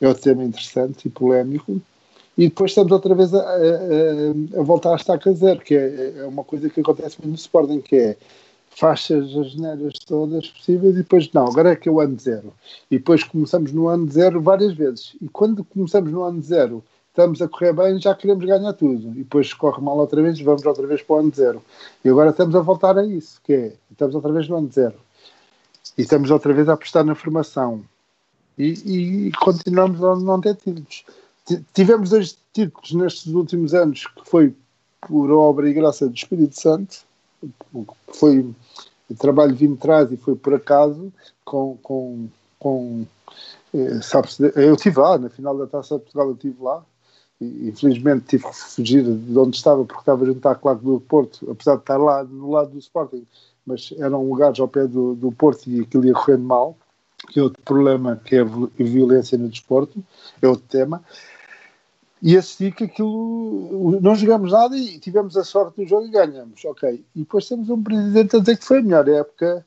É outro tema interessante e polémico. E depois estamos outra vez a, a, a voltar a estaca zero, que é, é, uma coisa que acontece muito no Sporting, que é faixas as geneiras todas possíveis e depois, não, agora é que é o ano zero. E depois começamos no ano zero várias vezes. E quando começamos no ano zero estamos a correr bem, já queremos ganhar tudo. E depois corre mal outra vez, vamos outra vez para o ano zero. E agora estamos a voltar a isso, que é, estamos outra vez no ano zero. E estamos outra vez a apostar na formação. E, e continuamos a não ter títulos. Tivemos dois títulos nestes últimos anos, que foi por obra e graça do Espírito Santo, foi trabalho vindo atrás e foi por acaso, com, com, com eh, eu estive lá, na final da Taça de Portugal eu estive lá, infelizmente tive que fugir de onde estava porque estava junto à Claque do Porto, apesar de estar lá no lado do Sporting, mas eram lugares ao pé do, do Porto e aquilo ia correndo mal, que é outro problema que é a violência no desporto, é outro tema. E assisti que aquilo não jogamos nada e tivemos a sorte do jogo e ganhamos, ok. E depois temos um presidente a dizer que foi a melhor época.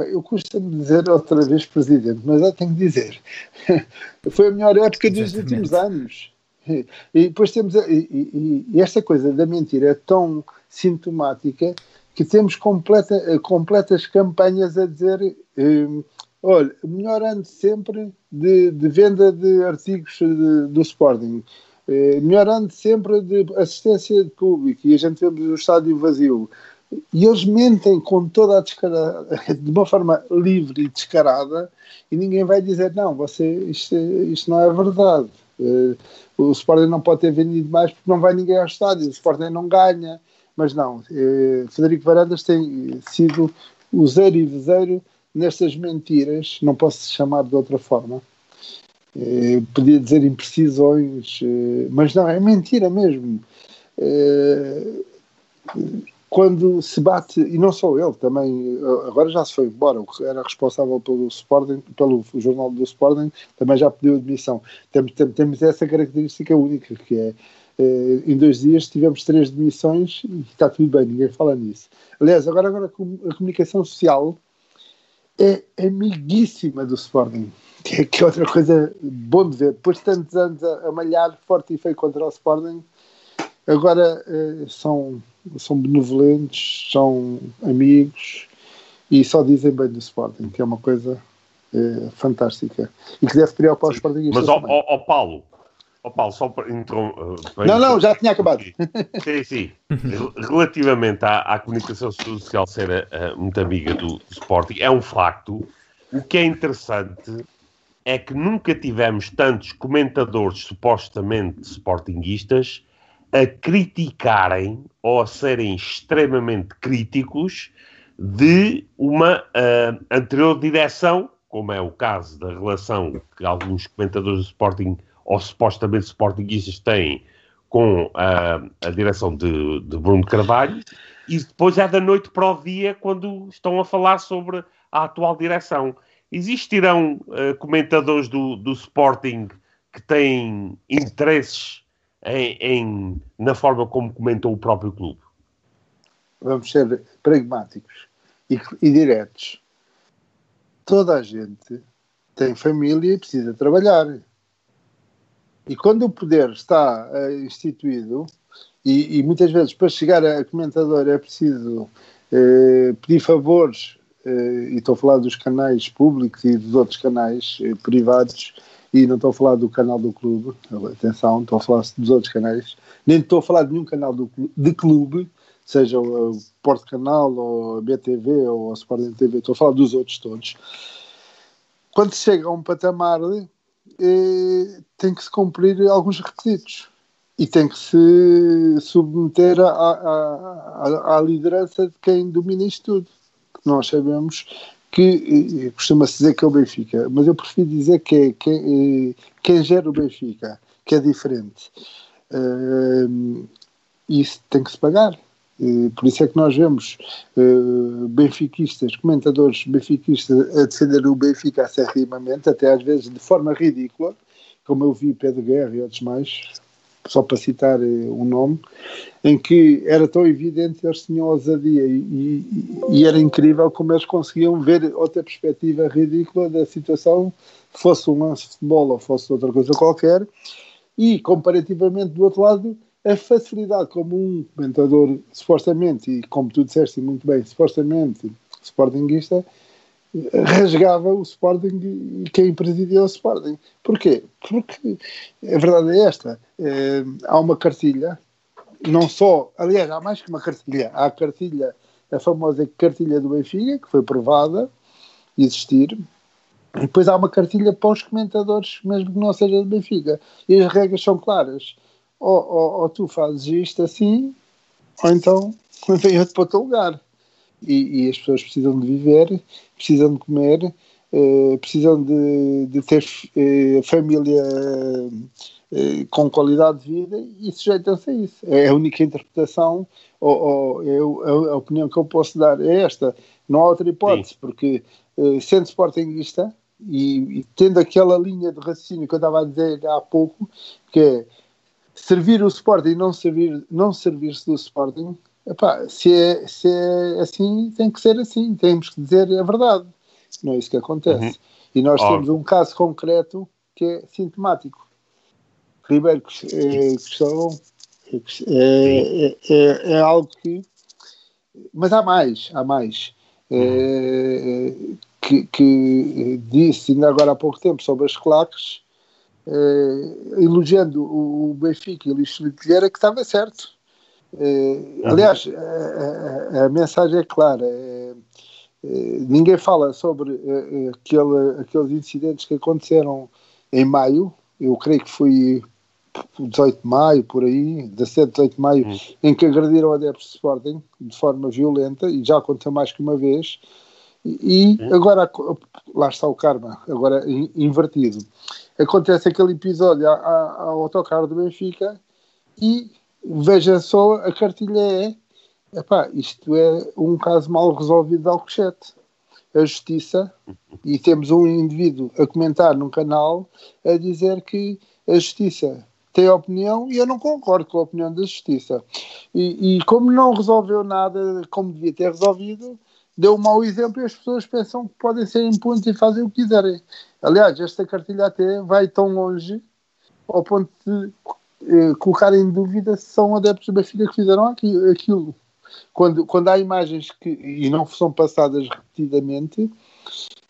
Eu costumo dizer outra vez presidente, mas eu tenho que dizer. foi a melhor época dos últimos anos. E depois temos. A, e, e, esta coisa da mentira é tão sintomática que temos completa, completas campanhas a dizer. Um, olha, melhor sempre de, de venda de artigos de, do Sporting. Uh, melhor ano sempre de assistência de público. E a gente vemos o estádio vazio. E eles mentem com toda a descarada, de uma forma livre e descarada, e ninguém vai dizer: não, você, isto, isto não é verdade. Uh, o Sporting não pode ter vendido mais porque não vai ninguém ao estádio, o Sporting não ganha. Mas não, uh, Federico Varandas tem sido o zero e zero nestas mentiras, não posso chamar de outra forma. Uh, podia dizer imprecisões, mas não, é mentira mesmo quando se bate, e não só ele, também, agora já se foi embora, o que era responsável pelo Sporting, pelo jornal do Sporting, também já pediu admissão. Temos, temos essa característica única, que é, eh, em dois dias tivemos três demissões e está tudo bem, ninguém fala nisso. Aliás, agora, agora a comunicação social é amiguíssima do Sporting, que é, que é outra coisa bom de ver. Depois de tantos anos a, a malhar forte e feio contra o Sporting, agora eh, são são benevolentes, são amigos e só dizem bem do Sporting, que é uma coisa é, fantástica e que deve preocupar os Sportingistas. Mas, ó, ó, ó Paulo, ó Paulo, só para introduzir. Uh, não, não, já tinha acabado. Sim, sim. Relativamente à, à comunicação social ser uh, muito amiga do, do Sporting, é um facto. O que é interessante é que nunca tivemos tantos comentadores supostamente sportinguistas a criticarem ou a serem extremamente críticos de uma uh, anterior direção, como é o caso da relação que alguns comentadores do Sporting ou supostamente Sportingistas têm com uh, a direção de, de, Bruno Carvalho, e depois é da noite para o dia quando estão a falar sobre a atual direção. Existirão uh, comentadores do, do Sporting que têm interesses em, em, na forma como comentou o próprio clube? Vamos ser pragmáticos e, e diretos. Toda a gente tem família e precisa trabalhar. E quando o poder está uh, instituído, e, e, muitas vezes para chegar a comentador é preciso uh, pedir favores, uh, e estou a falar dos canais públicos e dos outros canais privados, e não estou a falar do canal do clube, atenção, estou a falar dos outros canais, nem estou a falar de nenhum canal do, de clube, seja o Porto Canal, ou a BTV, ou a Sporting TV, estou a falar dos outros todos. Quando chega a um patamar, eh, tem que se cumprir alguns requisitos e tem que se submeter à, à liderança de quem domina isto tudo. Nós sabemos que costuma-se dizer que é o Benfica, mas eu prefiro dizer que é quem, eh, quem gera o Benfica, que é diferente. Uh, isso tem que se pagar. Uh, por isso é que nós vemos uh, benfiquistas, comentadores benfiquistas a defender o Benfica acerrimamente, até às vezes de forma ridícula, como eu vi Pedro Guerra e outros mais, só para citar um nome, em que era tão evidente eles tinham ousadia e, e, e, era incrível como eles conseguiam ver outra perspectiva ridícula da situação, fosse um lance de futebol ou fosse outra coisa qualquer, e comparativamente do outro lado, a facilidade como um comentador supostamente, e como tu disseste muito bem, supostamente sportinguista, rasgava o Sporting e quem presidia o Sporting. Porquê? Porque a verdade é esta: é, há uma cartilha não só, aliás, há mais que uma cartilha, há a cartilha, a famosa cartilha do Benfica, que foi provada existir, e depois há uma cartilha para os comentadores, mesmo que não seja do Benfica. E as regras são claras. Ou, ou, ou tu fazes isto assim, ou então vem outro para o teu lugar. E, e, as pessoas precisam de viver, precisam de comer, eh, precisam de, de ter eh, família eh, com qualidade de vida e sujeitam-se a isso. É a única interpretação ou, ou é a, opinião que eu posso dar é esta. Não há outra hipótese, Sim. porque eh, sendo sportinguista e, e, tendo aquela linha de raciocínio que eu estava a dizer há pouco, que é servir o Sporting e não servir não servir-se do Sporting, epá, se, é, se é assim, tem que ser assim, temos que dizer a verdade. Não é isso que acontece. Uhum. E nós temos um caso concreto que é sintomático. Ribeiro Cristóvão é, é, é, é, algo que. Mas há mais, há mais. É, que, que, disse ainda agora há pouco tempo sobre as claques, é, elogiando o Benfica e o Luís Felipe Vieira, que estava certo. É, aliás, a, a, a, mensagem é clara. É, ninguém fala sobre aquele, aqueles incidentes que aconteceram em maio. Eu creio que foi 18 de maio, por aí, 17, 18 de maio, hum. em que agrediram adeptos de Sporting de forma violenta, e já aconteceu mais que uma vez, e, hum. agora, lá está o karma, agora invertido. Acontece aquele episódio ao autocarro do Benfica, e veja só, a cartilha é, epá, isto é um caso mal resolvido de Alcochete. A justiça, e temos um indivíduo a comentar num canal a dizer que a justiça tem opinião e eu não concordo com a opinião da Justiça. E, e, como não resolveu nada como devia ter resolvido, deu um mau exemplo e as pessoas pensam que podem ser impunes e fazem o que quiserem. Aliás, esta cartilha até vai tão longe ao ponto de eh, colocar em dúvida se são adeptos da Benfica que fizeram aquilo. Quando, quando há imagens que, e não são passadas repetidamente,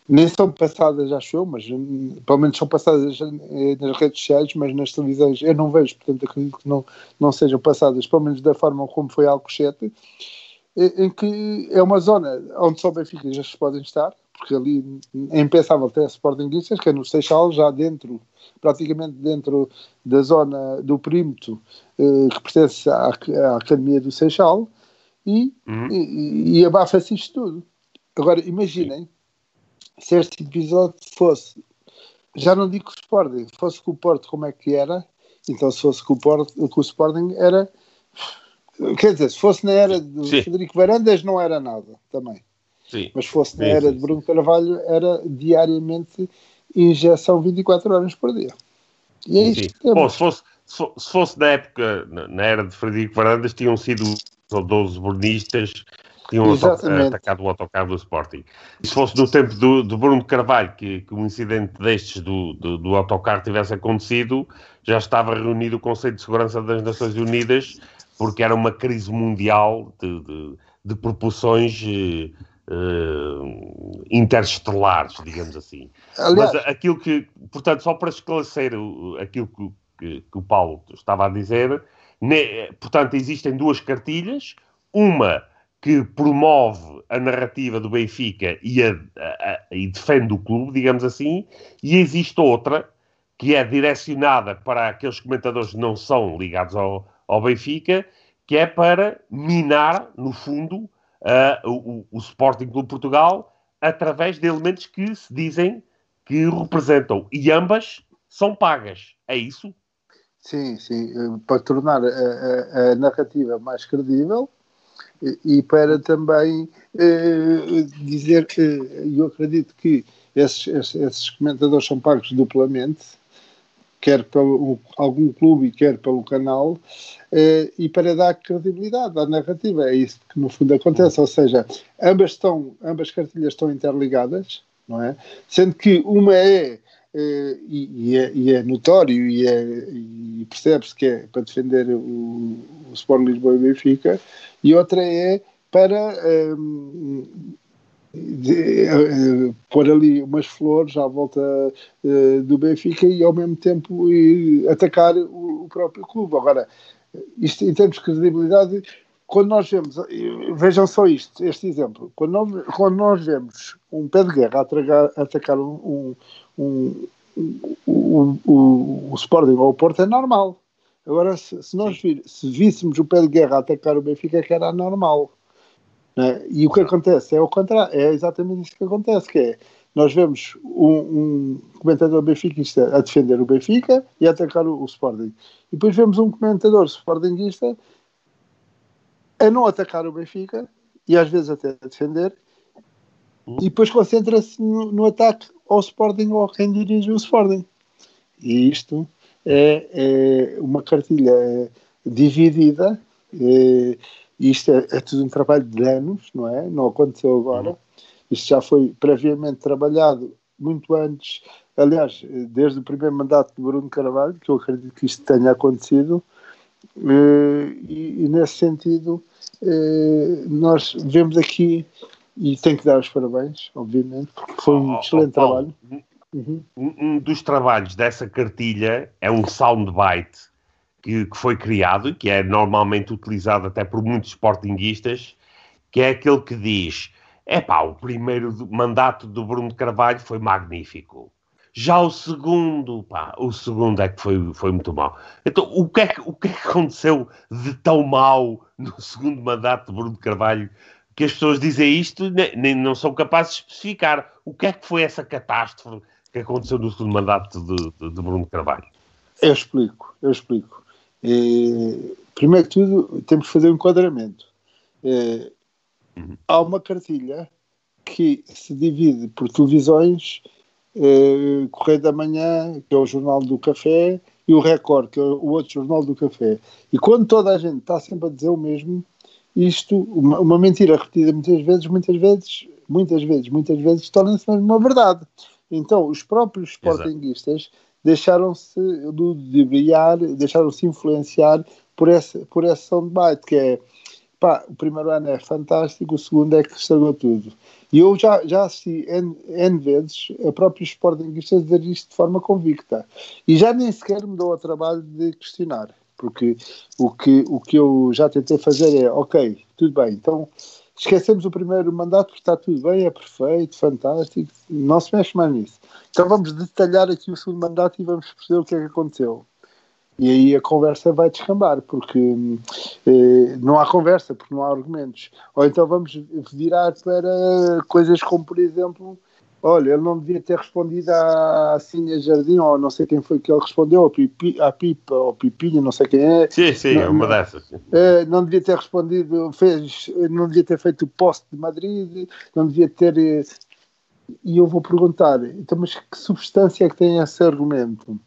nem são passadas, acho eu, mas hum, pelo menos são passadas eh, nas redes sociais, mas nas televisões eu não vejo, portanto acredito que não, não sejam passadas, pelo menos da forma como foi Alcochete, em que é uma zona onde só Benfica já se podem estar, porque ali é impensável ter Sportingistas, que é no Seixal, já dentro, praticamente dentro da zona do perímetro eh, que pertence à, à, Academia do Seixal, e, uhum. e, e abafa-se isto tudo. Agora, imaginem se este episódio fosse, já não digo que o Sporting, fosse com o Porto como é que era, então se fosse com o, Porto, com o Sporting era, quer dizer, se fosse na era do sim. Federico Varandas não era nada também. Sim. Mas se fosse na era de Bruno Carvalho era diariamente injeção 24 horas por dia. E é isto que se fosse, se fosse na época, na era de Frederico Varandas, tinham sido 12 burnistas tinham atacado o autocarro do Sporting. E se fosse no tempo do, do Bruno Carvalho que, que um incidente destes do, do, do, autocarro tivesse acontecido, já estava reunido o Conselho de Segurança das Nações Unidas, porque era uma crise mundial de, de, de proporções uh, interestelares, digamos assim. Aliás, Mas aquilo que, portanto, só para esclarecer aquilo que, que, que o Paulo estava a dizer, ne, portanto, existem duas cartilhas, uma que promove a narrativa do Benfica e, a, a, a, e, defende o clube, digamos assim, e existe outra que é direcionada para aqueles comentadores que não são ligados ao, ao Benfica, que é para minar, no fundo, uh, o, o Sporting Clube Portugal através de elementos que se dizem que representam, e ambas são pagas. É isso? Sim, sim. Para tornar a, a narrativa mais credível, e para também eh, dizer que eu acredito que esses, esses, esses, comentadores são pagos duplamente, quer pelo algum clube, quer pelo canal, eh, e para dar credibilidade à narrativa. É isso que no fundo acontece, ou seja, ambas, estão, ambas cartilhas estão interligadas, não é? Sendo que uma é Uh, e, é, e, é, notório e, é, e percebe-se que é para defender o, o Sport Lisboa e Benfica, e outra é para um, de, uh, pôr ali umas flores à volta uh, do Benfica e ao mesmo tempo atacar o, o, próprio clube. Agora, isto em termos de credibilidade, quando nós vemos, vejam só isto, este exemplo, quando nós, quando nós vemos um pé de guerra atacar, atacar um, um um, o, Sporting ou o Porto é normal. Agora, se, se nós vir, se víssemos o pé de guerra atacar o Benfica, que era normal. Né? E o que acontece é o contrário, é exatamente isso que acontece, que é nós vemos um, um comentador benfiquista a defender o Benfica e a atacar o, o, Sporting. E depois vemos um comentador sportinguista a não atacar o Benfica e às vezes até a defender e depois concentra-se no, no, ataque ao Sporting ou a quem dirige o Sporting. E isto é, é uma cartilha dividida. É, isto é, é, tudo um trabalho de anos, não é? Não aconteceu agora. Uhum. Isto já foi previamente trabalhado muito antes, aliás, desde o primeiro mandato de Bruno Carvalho, que eu acredito que isto tenha acontecido. É, e, e nesse sentido, é, nós vemos aqui e tenho que dar os parabéns, obviamente, porque foi um oh, excelente oh, trabalho. Uhum. Um dos trabalhos dessa cartilha é um soundbite que, que foi criado e que é normalmente utilizado até por muitos sportinguistas, que é aquele que diz: é pá, o primeiro mandato do Bruno Carvalho foi magnífico. Já o segundo, pá, o segundo é que foi, foi muito mau. Então, o que, é que, o que é que aconteceu de tão mau no segundo mandato de Bruno Carvalho que as pessoas dizem isto nem, não são capazes de especificar o que é que foi essa catástrofe que aconteceu no segundo mandato de, de, de Bruno Carvalho. Eu explico, eu explico. É, primeiro que tudo, temos que fazer um enquadramento. É. Há uma cartilha que se divide por televisões, é, Correio da Manhã, que é o Jornal do Café, e o Record, que é o outro Jornal do Café. E quando toda a gente está sempre a dizer o mesmo, isto, uma, uma, mentira repetida muitas vezes, muitas vezes, muitas vezes, muitas vezes, torna-se mesmo uma verdade. Então, os próprios sportinguistas deixaram-se ludibriar, deixaram-se influenciar por essa, por essa soundbite, que é pá, o primeiro ano é fantástico, o segundo é que estragou tudo. E eu já, já assisti N, N vezes a próprios sportinguistas dizer isto de forma convicta. E já nem sequer me dou ao trabalho de questionar porque o que, o que eu já tentei fazer é, ok, tudo bem, então esquecemos o primeiro mandato porque está tudo bem, é perfeito, fantástico, não se mexe mais nisso. Então vamos detalhar aqui o segundo mandato e vamos perceber o que é que aconteceu. E aí a conversa vai descambar, porque eh, não há conversa, porque não há argumentos. Ou então vamos virar para coisas como, por exemplo, Olha, ele não devia ter respondido à Cínea Jardim, ou não sei quem foi que ele respondeu, Pipi, à Pipa, ou Pipinha, não sei quem é. Sim, sim, não, uma dessas. É, não devia ter respondido, fez, não devia ter feito o poste de Madrid, não devia ter. Eh, e eu vou perguntar, então, mas que substância é que tem esse argumento?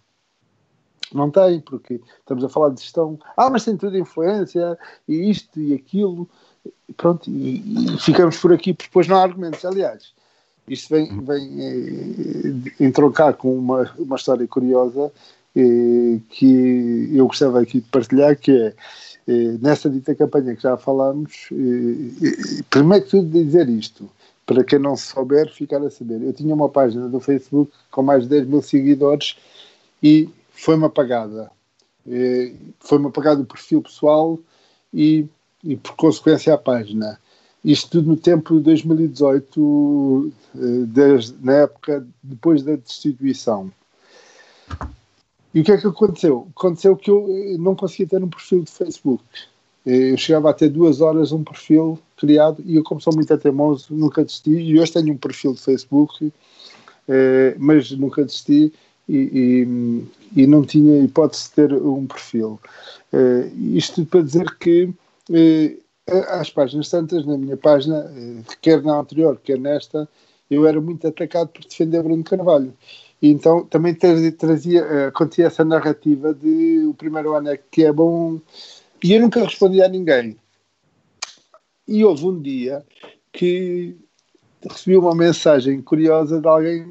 Não tem, porque estamos a falar de gestão. Ah, mas tem tudo influência, e isto e aquilo. Pronto, e, e ficamos por aqui, porque depois não há argumentos. Aliás, isto vem, vem eh, entroncar com uma, uma história curiosa eh, que eu gostava aqui de partilhar, que é eh, nessa dita campanha que já falámos, primeiro que tudo dizer isto, para quem não souber, ficar a saber. Eu tinha uma página do Facebook com mais de 10 mil seguidores e foi-me apagada. Foi-me apagado o perfil pessoal e, e, por consequência, a página. Isto tudo no tempo de 2018, eh, desde, na época depois da destituição. E o que é que aconteceu? Aconteceu que eu eh, não conseguia ter um perfil de Facebook. Eh, eu chegava a ter duas horas um perfil criado e eu, como sou muito teimoso, nunca desisti. E hoje tenho um perfil de Facebook, mas nunca desisti e, e, e não tinha hipótese de ter um perfil. Isto para dizer que às páginas tantas, na minha página, eh, quer na anterior, quer nesta, eu era muito atacado por defender Bruno Carvalho. E, então também trazia, trazia acontecia essa narrativa de o primeiro ano é que é bom. E eu nunca respondi a ninguém. E houve um dia que recebi uma mensagem curiosa de alguém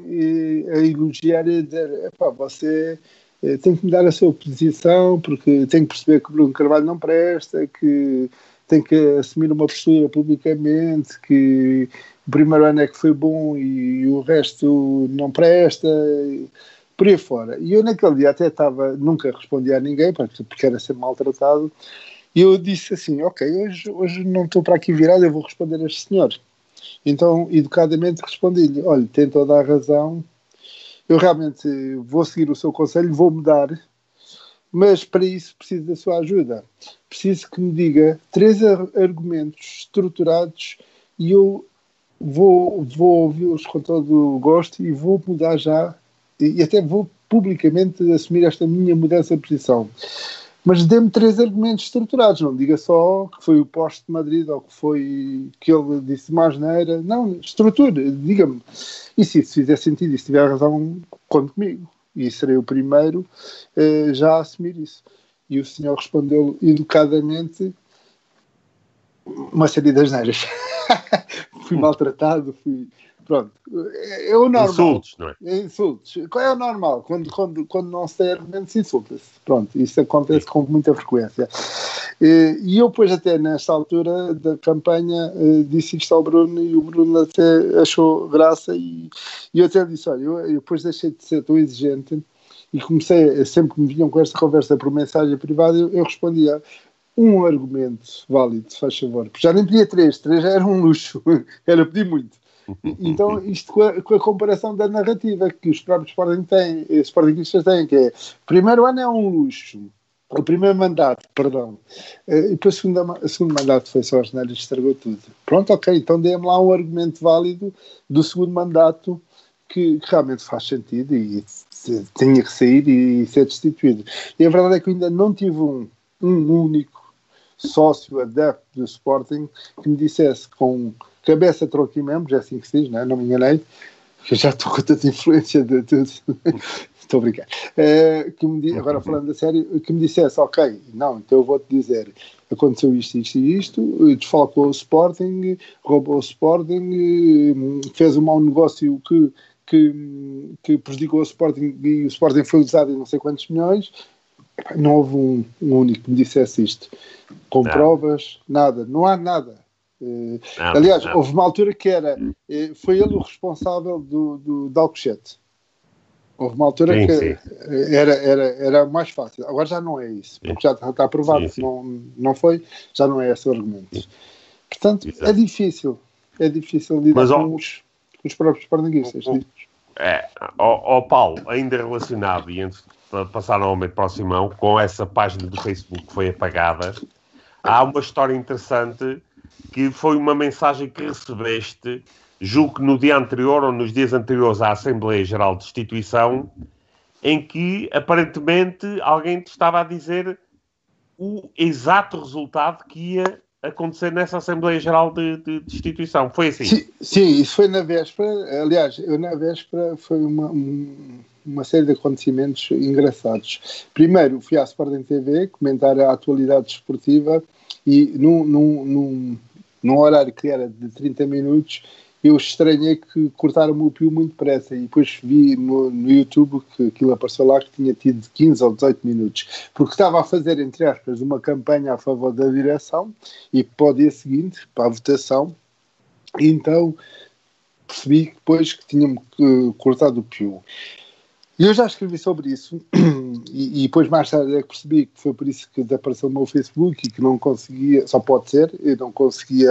a elogiar e a dizer: você eh, tem que mudar a sua posição porque tem que perceber que Bruno Carvalho não presta, que tem que assumir uma postura publicamente, que o primeiro ano é que foi bom e o resto não presta, por aí fora. E eu naquele dia até estava, nunca respondia a ninguém, porque era ser maltratado, e eu disse assim, ok, hoje, hoje não estou para aqui virado, eu vou responder a este senhor. Então, educadamente, respondi-lhe, olha, tem toda a razão, eu realmente vou seguir o seu conselho, vou mudar, mas para isso preciso da sua ajuda. Preciso que me diga três argumentos estruturados e eu vou, vou ouvi-los com todo o gosto e vou mudar já e até vou publicamente assumir esta minha mudança de posição. Mas dê-me três argumentos estruturados, não diga só que foi o posto de Madrid ou que foi que ele disse mais neira. Não, estrutura, diga-me. E se isso fizer sentido e se tiver razão, conte comigo. E serei o primeiro uh, já a assumir isso. E o senhor respondeu educadamente uma série das neiras. fui maltratado, fui. Pronto. É, é o normal. Insultos, não é? é? Insultos. Qual é o normal? Quando, quando, quando não se tem argumentos, insulta-se. Pronto. Isso acontece com muita frequência. E eu, depois, até nesta altura da campanha, eh, disse isto ao Bruno e o Bruno até achou graça. E, e eu até disse: Olha, eu, eu depois deixei de ser tão exigente e comecei, sempre que me vinham com esta conversa por mensagem privada, eu, eu respondia: um argumento válido, faz favor. Porque já nem pedia três, três já era um luxo, era pedir muito. Então, isto com a, com a, comparação da narrativa que os próprios Sporting têm, os Sportingistas têm, que é primeiro ano é um luxo, o primeiro mandato, perdão, eh, e depois o segundo, segundo mandato foi só as neiras, estragou tudo. Pronto, ok, então dê-me lá um argumento válido do segundo mandato que, que realmente faz sentido e tenha que sair e ser destituído. E a verdade é que eu ainda não tive um, um único sócio adepto do Sporting que me dissesse com cabeça, tronco e membros, é assim que se diz, não, é? não me enganei, que já estou com tanta influência de tudo. estou a brincar. Uh, que me, agora falando a sério, que me dissesse, ok, não, então eu vou-te dizer, aconteceu isto, isto e isto, desfalcou o Sporting, roubou o Sporting, fez um mau negócio que, que, que prejudicou o Sporting e o Sporting foi usado em não sei quantos milhões, não houve um, um, único que me dissesse isto. Com não. provas, nada. Não há nada. Uh, não, aliás, não. houve uma altura que era. Uh, foi ele o responsável do, do, do Alcochete. Houve uma altura sim, que sim. Era, era, era mais fácil. Agora já não é isso. Porque já está, aprovado que não, não foi, já não é esse o argumento. Portanto, Exato. é difícil. É difícil lidar Mas, com, os, com os próprios paranaguistas. É, ó, ó, Paulo, ainda relacionado, e antes de passar normalmente para o Simão, com essa página do Facebook que foi apagada, há uma história interessante que foi uma mensagem que recebeste, julgo que no dia anterior ou nos dias anteriores à Assembleia Geral de Instituição, em que aparentemente alguém te estava a dizer o exato resultado que ia acontecer nessa Assembleia Geral de, de, de Instituição. Foi assim? Sim, sim, isso foi na véspera. Aliás, eu na véspera foi uma, um, uma série de acontecimentos engraçados. Primeiro, fui à Sporting TV comentar a atualidade esportiva e num, num, num, num horário que era de 30 minutos eu estranhei que cortaram-me o pio muito depressa. E depois vi no, no, YouTube que aquilo apareceu lá que tinha tido 15 ou 18 minutos, porque estava a fazer, entre aspas, uma campanha a favor da direção e para o dia seguinte, para a votação, então percebi depois que tinham-me cortado o pio. E eu já escrevi sobre isso e, e, depois mais tarde é que percebi que foi por isso que desapareceu o meu Facebook e que não conseguia, só pode ser, eu não conseguia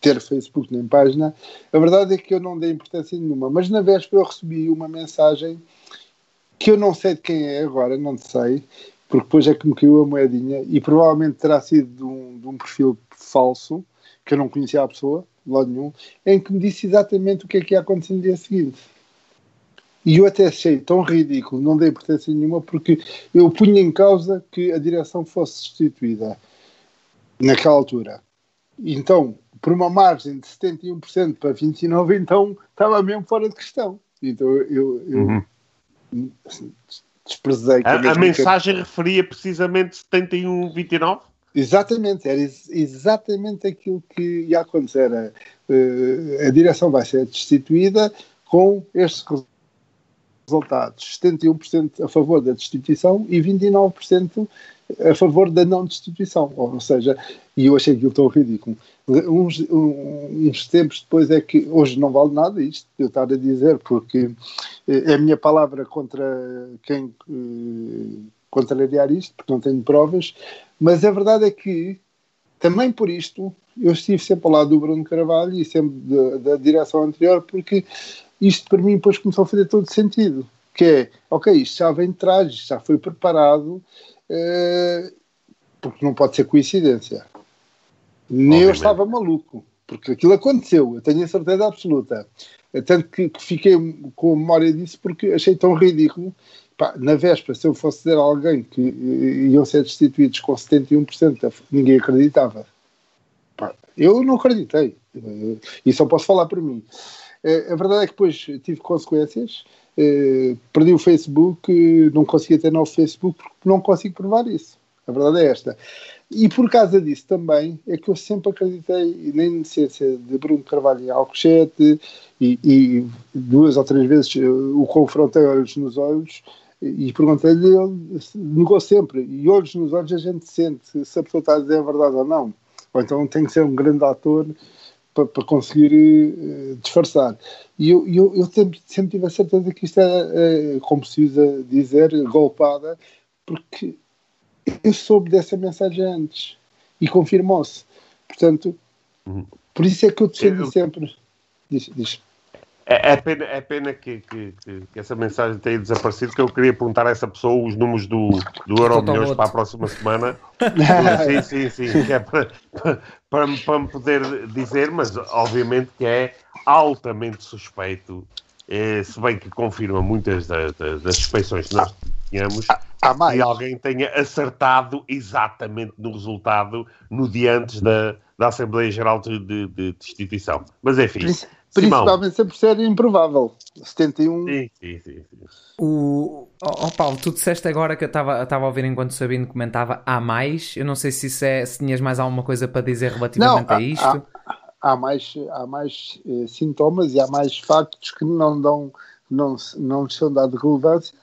ter Facebook nem página, a verdade é que eu não dei importância nenhuma. Mas na véspera eu recebi uma mensagem que eu não sei de quem é agora, não sei, porque depois é que me caiu a moedinha e provavelmente terá sido de um, de um perfil falso, que eu não conhecia a pessoa, de lado nenhum, em que me disse exatamente o que é que ia acontecer no dia seguinte. E eu até achei tão ridículo, não dei importância nenhuma, porque eu punha em causa que a direção fosse substituída naquela altura. Então, por uma margem de 71% para 29%, então estava mesmo fora de questão. Então eu, eu uhum. desprezei. A, a mensagem que... referia precisamente 7129? Exatamente, era ex exatamente aquilo que ia acontecer. Era, uh, a direção vai ser destituída com estes resultados: 71% a favor da destituição e 29% a favor da não destituição. Ou seja, e eu achei aquilo tão ridículo. Uns, uns tempos depois é que hoje não vale nada isto, eu estar a dizer, porque é a minha palavra contra quem eh, contrariar isto, porque não tenho provas, mas a verdade é que também por isto eu estive sempre ao lado do Bruno Carvalho e sempre da, da direção anterior, porque isto para mim depois começou a fazer todo sentido. Que é, ok, isto já vem de trás, já foi preparado, uh, porque não pode ser coincidência. Nem eu estava maluco, porque aquilo aconteceu, eu tenho a certeza absoluta. Tanto que, que fiquei com a memória disso porque achei tão ridículo. Pá, na véspera, se eu fosse dizer a alguém que iam ser destituídos com 71%, ninguém acreditava. Pá, eu não acreditei. E só posso falar por mim. A verdade é que depois tive consequências. Eh, perdi o Facebook, não conseguia ter novo Facebook porque não consigo provar isso. A verdade é esta. E por causa disso também é que eu sempre acreditei na inocência de Bruno Carvalho em Alcochete e, e duas ou três vezes o confrontei olhos nos olhos e perguntei-lhe, ele negou sempre. E olhos nos olhos a gente sente se a pessoa está a dizer a verdade ou não. Ou então tem que ser um grande ator para, para conseguir uh, disfarçar. E eu, eu, eu sempre, sempre, tive a certeza que isto é, é como se usa dizer, golpada, porque eu soube dessa mensagem antes e confirmou-se. Portanto, uhum. por isso é que eu defendo eu... sempre. Diz, diz. É, é, pena, é pena que, que, que, que, essa mensagem tenha desaparecido, que eu queria perguntar a essa pessoa os números do, do Euro Milhões para a próxima semana. sim, sim, sim, que é para, para, para, para me poder dizer, mas obviamente que é altamente suspeito, é, se bem que confirma muitas das, das suspeições que nós tínhamos, Há mais. que alguém tenha acertado exatamente no resultado no dia antes da, da Assembleia Geral de, de, de Destituição. Mas enfim. Principalmente sempre ser improvável. 71. Sim, sim, sim. sim. O... Oh, Paulo, tu disseste agora que eu estava a ouvir enquanto o Sabino comentava há mais. Eu não sei se, isso é, se tinhas mais alguma coisa para dizer relativamente não, a isto. Há, há mais, há mais eh, sintomas e há mais factos que não dão, não, não são dados relevância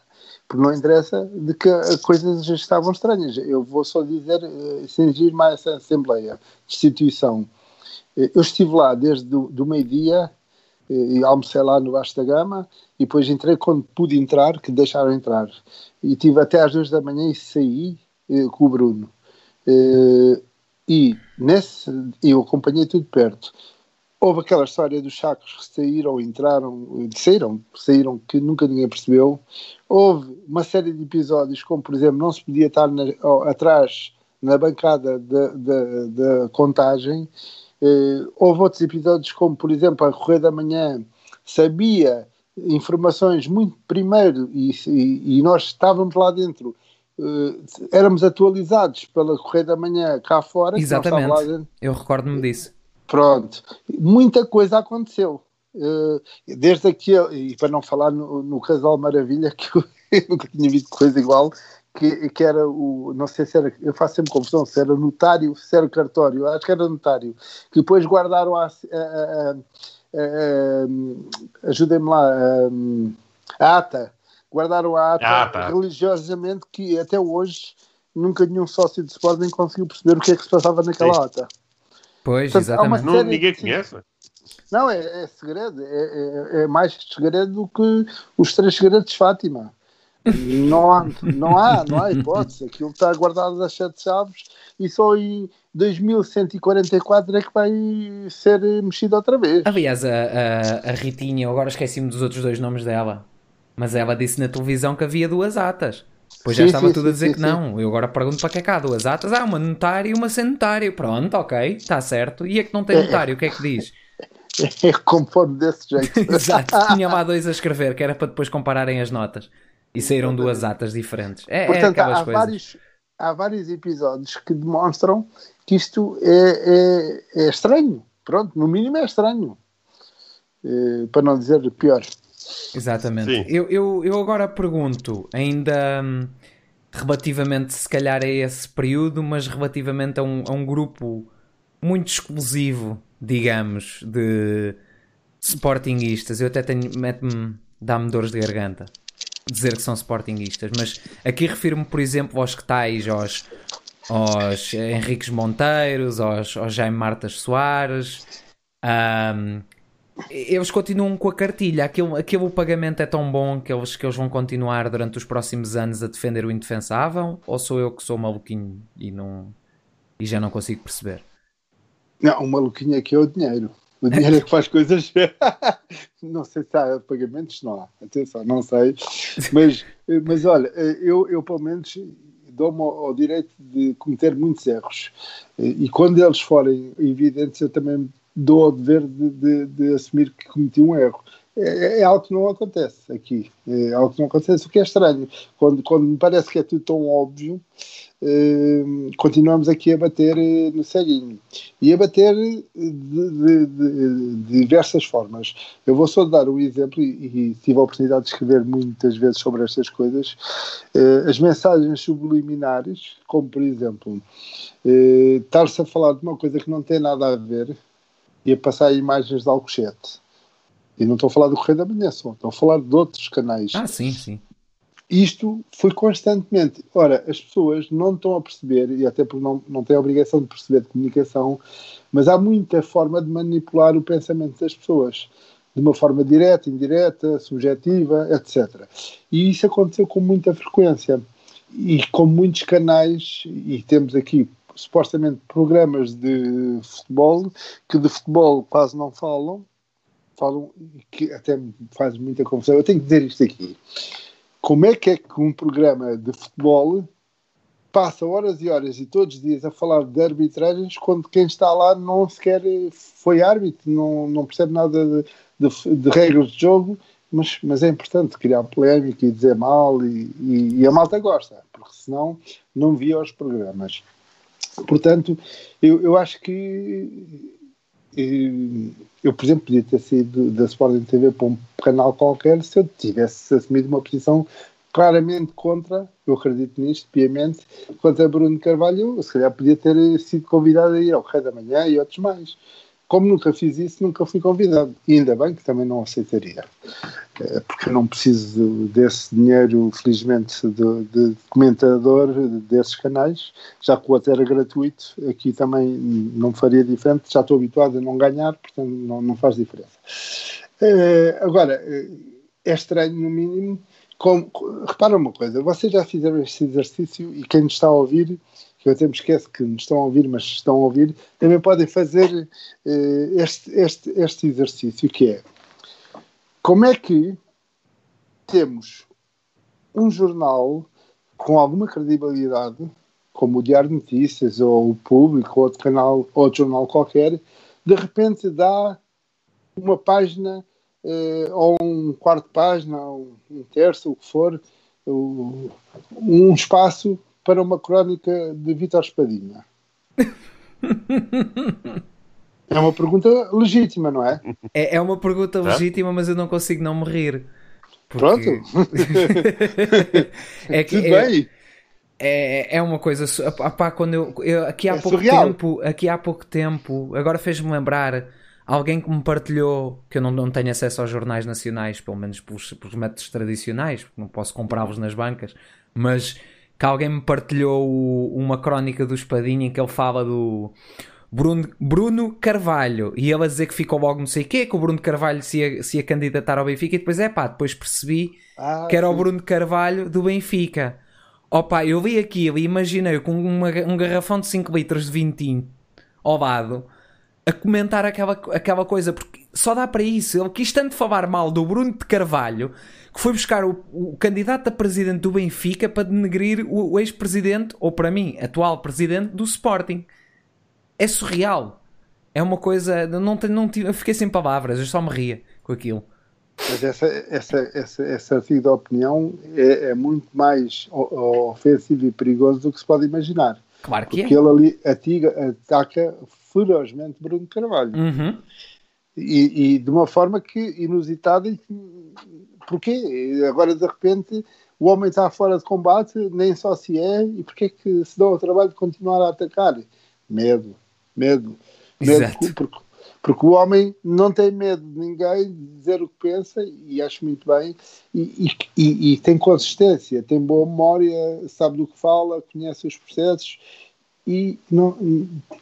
porque não interessa de que as coisas já estavam estranhas. Eu vou só dizer, uh, cingir mais essa Assembleia de Instituição. Uh, eu estive lá desde do, do meio-dia e almocei lá no Baixo da Gama e depois entrei quando pude entrar, que deixaram entrar. E tive até às duas da manhã e saí uh, com o Bruno. e nesse, eu acompanhei tudo perto. Houve aquela história dos sacos que saíram, entraram, saíram, saíram, que nunca ninguém percebeu. Houve uma série de episódios, como por exemplo, não se podia estar na, atrás na bancada da contagem. Eh, houve outros episódios, como por exemplo, a Correia da Manhã sabia informações muito primeiro e, e, e nós estávamos lá dentro. Uh, éramos atualizados pela Correia da Manhã cá fora. Exatamente. Eu recordo-me disso. Pronto, muita coisa aconteceu. Uh, desde aquele, e para não falar no, no Casal Maravilha, que eu, nunca tinha visto coisa igual, que, que era o, não sei se era, eu faço sempre confusão, se era notário, se era cartório, acho que era notário, que depois guardaram a, a, a, a ajudem-me lá, a, ata, guardaram a ata, ah, tá. religiosamente, que até hoje nunca nenhum sócio de Sporting conseguiu perceber o que é que se passava naquela Sim. ata. Pois, Portanto, exatamente. Não, ninguém conhece. Não, é, é segredo. É, é, é, mais segredo do que os três segredos de Fátima. Não há, não há, não há hipótese. Aquilo está guardado das sete chaves e só em 2144 é que vai ser mexido outra vez. Aliás, a, a, a Ritinha, agora esqueci-me dos outros dois nomes dela, mas ela disse na televisão que havia duas atas. Pois já estava sim, tudo sim, a dizer sim, que não. Eu agora pergunto para que é que há duas atas. Ah, uma notária e uma sem notário. Pronto, ok, está certo. E a que não tem notário, o que é que diz? É conforme desse jeito. Exato, tinha lá dois a escrever, que era para depois compararem as notas. E saíram duas atas diferentes. É, é Portanto, é há, coisas. Vários, há vários episódios que demonstram que isto é, é, é estranho. Pronto, no mínimo é estranho. É, para não dizer pior. Exatamente. Eu, eu, eu agora pergunto, ainda hum, relativamente, se calhar, a esse período, mas relativamente a um, a um grupo muito exclusivo, digamos, de sportinguistas. Eu até tenho, mete-me, dá-me dores de garganta dizer que são sportinguistas, mas aqui refiro-me, por exemplo, aos que tais, aos, aos Henriques Monteiros, aos, aos Jaime Martas Soares. Um, eles continuam com a cartilha. Aquele, aquele pagamento é tão bom que eles, que eles vão continuar durante os próximos anos a defender o indefensável? Ou sou eu que sou maluquinho e, não, e já não consigo perceber? Não, o maluquinho aqui é o dinheiro. O dinheiro é que faz coisas. não sei se há pagamentos, não há. Atenção, não sei. Mas, mas olha, eu, eu pelo menos dou-me ao, direito de cometer muitos erros. E quando eles forem evidentes, eu também dou ao dever de, de, de assumir que cometi um erro. É, é, algo que não acontece aqui. É algo que não acontece, o que é estranho. Quando, quando me parece que é tudo tão óbvio, Continuamos aqui a bater uh, no ceguinho e a bater de, de, de, de, diversas formas. Eu vou só dar um exemplo e, e, tive a oportunidade de escrever muitas vezes sobre estas coisas. Uh, as mensagens subliminares, como por exemplo, estar-se a falar de uma coisa que não tem nada a ver e a passar imagens de Alcochete. E não estou a falar do Correio da Manhã só, estou a falar de outros canais. Ah, sim, sim. Isto foi constantemente. Ora, as pessoas não estão a perceber, e até porque não, não têm a obrigação de perceber de comunicação, mas há muita forma de manipular o pensamento das pessoas. De uma forma direta, indireta, subjetiva, etc. E isso aconteceu com muita frequência. E com muitos canais, e temos aqui supostamente programas de futebol, que de futebol quase não falam, falam, que até faz muita confusão. Eu tenho que dizer isto aqui como é que é que um programa de futebol passa horas e horas e todos os dias a falar de arbitragens quando quem está lá não sequer foi árbitro, não, não percebe nada de, de, de regras de jogo, mas, mas é importante criar polémica e dizer mal e, e, e a malta gosta, porque senão não via os programas. Portanto, eu, eu acho que eu, por exemplo, podia ter saído da Sporting TV para um canal qualquer se eu tivesse assumido uma posição claramente contra, eu acredito nisto, piamente, contra Bruno Carvalho, se calhar podia ter sido convidado a ir ao Rei da Manhã e outros mais. Como nunca fiz isso, nunca fui convidado. E ainda bem que também não aceitaria. Eh, porque eu não preciso desse dinheiro, felizmente, de, de comentador desses canais, já que o outro era gratuito, aqui também não faria diferente. Já estou habituado a não ganhar, portanto não, não faz diferença. Eh, agora, eh, é estranho, no mínimo. Como, repara uma coisa, vocês já fizeram este exercício e quem nos está a ouvir que eu até me esqueço que nos estão a ouvir, mas estão a ouvir, também podem fazer uh, este, este, este exercício, que é como é que temos um jornal com alguma credibilidade, como o Diário de Notícias, ou o Público, ou outro canal, ou outro jornal qualquer, de repente dá uma página, uh, ou um quarto de página, ou um terço, o que for, um espaço para uma crónica de Vítor Espadinha? é uma pergunta legítima, não é? É, é uma pergunta legítima, mas eu não consigo não me rir. Porque... Pronto. é que, Tudo é, bem. É, é uma coisa. Apá, quando eu, eu aqui há é pouco surreal. tempo, aqui há pouco tempo, agora fez-me lembrar alguém que me partilhou que eu não, não tenho acesso aos jornais nacionais, pelo menos pelos, pelos métodos tradicionais, porque não posso comprá-los nas bancas, mas que alguém me partilhou uma crónica do Espadinha em que ele fala do Bruno, Bruno Carvalho e ele a dizer que ficou logo não sei o quê, que o Bruno Carvalho se ia, se ia candidatar ao Benfica e depois é pá, depois percebi ah, que era sim. o Bruno Carvalho do Benfica. Opa, eu li aquilo e imaginei com uma, um garrafão de 5 litros de vintinho ao lado a comentar aquela, aquela coisa, porque só dá para isso. Ele quis tanto falar mal do Bruno de Carvalho que foi buscar o, o candidato a presidente do Benfica para denegrir o, o ex-presidente, ou para mim, atual presidente do Sporting. É surreal. É uma coisa. Não, não, eu fiquei sem palavras, eu só me ria com aquilo. Mas essa, essa, essa, artigo de opinião é, é, muito mais ofensivo e perigoso do que se pode imaginar. Claro que porque é. Porque ele ali atiga, ataca ferozmente Bruno Carvalho. Uhum. e, e, de uma forma que inusitada. E, porquê? Agora de repente o homem está fora de combate, nem só se é, e porquê que se dá o trabalho de continuar a atacar? Medo, medo, medo, porque, porque, o homem não tem medo de ninguém de dizer o que pensa, e acho muito bem, e, e, e tem consistência, tem boa memória, sabe do que fala, conhece os processos e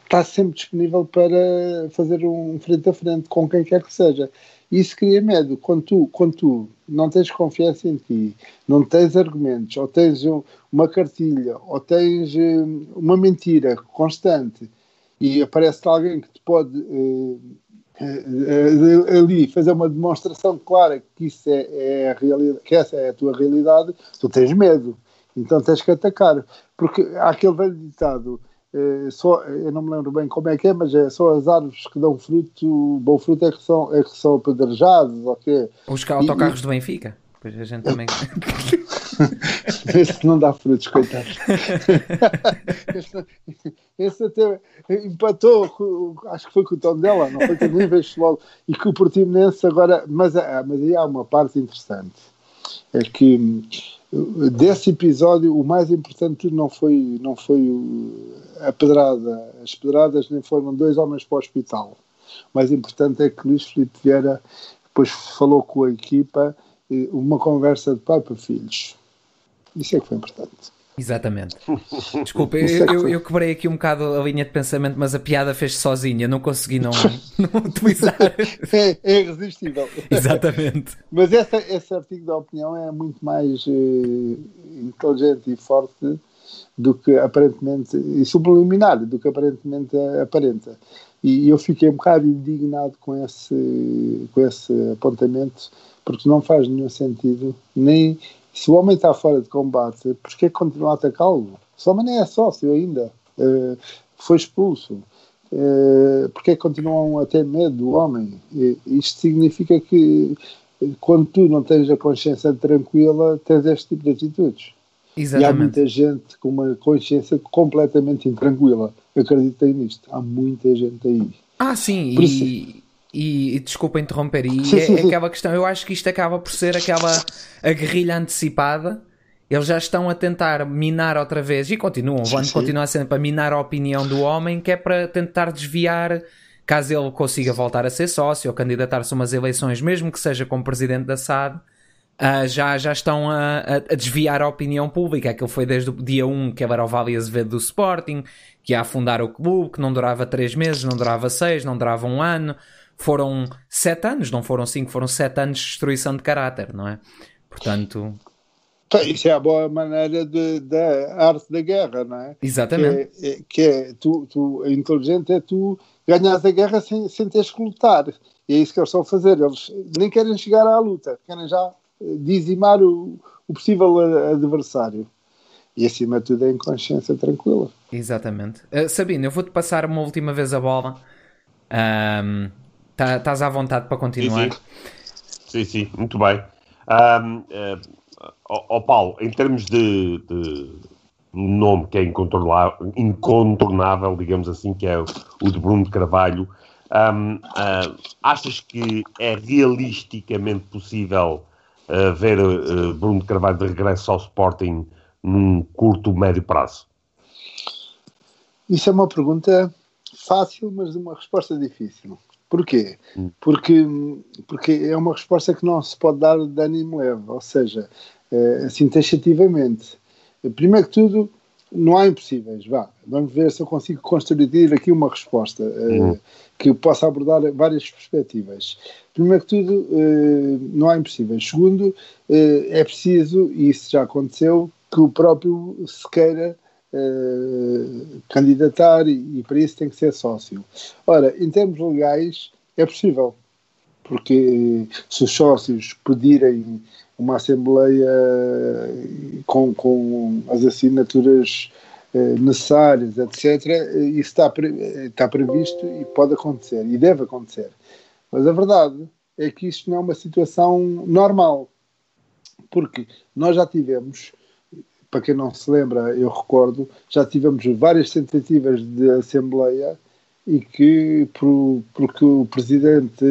está sempre disponível para fazer um frente a frente com quem quer que seja. Isso cria medo. Quando tu, quando tu não tens confiança em ti, não tens argumentos, ou tens uma cartilha, ou tens hum, uma mentira constante e aparece alguém que te pode uh, uh, ali fazer uma demonstração clara que isso é, é, a realidade, que essa é a tua realidade, tu tens medo. Então tens que atacar. Porque há aquele velho ditado é, só, eu não me lembro bem como é que é, mas é só as árvores que dão fruto, bom fruto é que são, é que são apedrejados, ok? Os autocarros e, do Benfica, pois a gente também. esse não dá frutos, coitado. esse, esse, até empatou, acho que foi com o tom dela, não foi com o Níveis e que o Portimonense agora. Mas, ah, mas aí há uma parte interessante: é que desse episódio o mais importante não foi, não foi a pedrada. As pedradas nem foram dois homens para o hospital. O mais importante é que Luís Filipe Vieira depois falou com a equipa uma conversa de pai para filhos. Isso é que foi importante. Exatamente. Desculpa, eu, é eu, eu, quebrei aqui um bocado a linha de pensamento, mas a piada fez sozinha, não consegui não, não utilizar. É, é irresistível. Exatamente. Mas essa, esse artigo da opinião é muito mais uh, inteligente e forte do que aparentemente, e subliminar do que aparentemente aparenta. E eu fiquei um bocado indignado com esse, com esse apontamento, porque não faz nenhum sentido, nem se o homem está fora de combate, porquê continua a atacá-lo? Se o homem nem é sócio ainda, uh, foi expulso, uh, porquê continuam a ter medo do homem? Isto significa que quando tu não tens a consciência tranquila, tens este tipo de atitudes. Exatamente. E há muita gente com uma consciência completamente intranquila. Acreditem nisto. Há muita gente aí. Ah, sim. Por e, e, e, desculpa interromper, e sim, é, sim, é aquela questão, eu acho que isto acaba por ser aquela a guerrilha antecipada. Eles já estão a tentar minar outra vez e continuam, vão continuar sempre a minar a opinião do homem, que é para tentar desviar, caso ele consiga voltar a ser sócio ou candidatar-se a umas eleições, mesmo que seja como presidente da SAD, Uh, já, já estão a, a, desviar a opinião pública. Aquilo foi desde o dia 1 que era o Vale Azevedo do Sporting, que ia afundar o clube, que não durava 3 meses, não durava 6, não durava um ano foram sete anos, não foram cinco, foram sete anos de destruição de caráter, não é? Portanto. Isso é a boa maneira da arte da guerra, não é? Exatamente. Que é, que é tu, tu, inteligente é tu ganhas a guerra sem, sem teres que lutar. E é isso que eles estão a fazer. Eles nem querem chegar à luta, querem já dizimar o, o possível adversário. E acima de tudo é inconsciência tranquila. Exatamente. Uh, Sabino, eu vou-te passar uma última vez a bola. Um, Tá, estás à vontade para continuar. Sim, sim, sim, sim muito bem. Um, uh, oh, Paulo, em termos de, de um nome que é incontornável, digamos assim, que é o de Bruno de Carvalho, um, uh, achas que é realisticamente possível uh, ver uh, Bruno Carvalho de regresso ao Sporting num curto, médio prazo? Isso é uma pergunta fácil, mas de uma resposta difícil. Porquê? Hum. Porque, porque é uma resposta que não se pode dar de ânimo leve, ou seja, é, assim taxativamente. Primeiro que tudo, não há impossíveis. Vá, vamos ver se eu consigo construir aqui uma resposta hum. que possa abordar várias perspectivas. Primeiro que tudo, não há impossíveis. Segundo, é preciso, e isso já aconteceu, que o próprio se queira uh, candidatar e, e, para isso tem que ser sócio. Ora, em termos legais é possível, porque se os sócios pedirem uma assembleia com, com as assinaturas uh, necessárias, etc., isso está, está previsto e pode acontecer, e deve acontecer. Mas a verdade é que isto não é uma situação normal, porque nós já tivemos para quem não se lembra, eu recordo, já tivemos várias tentativas de Assembleia e que por, porque o presidente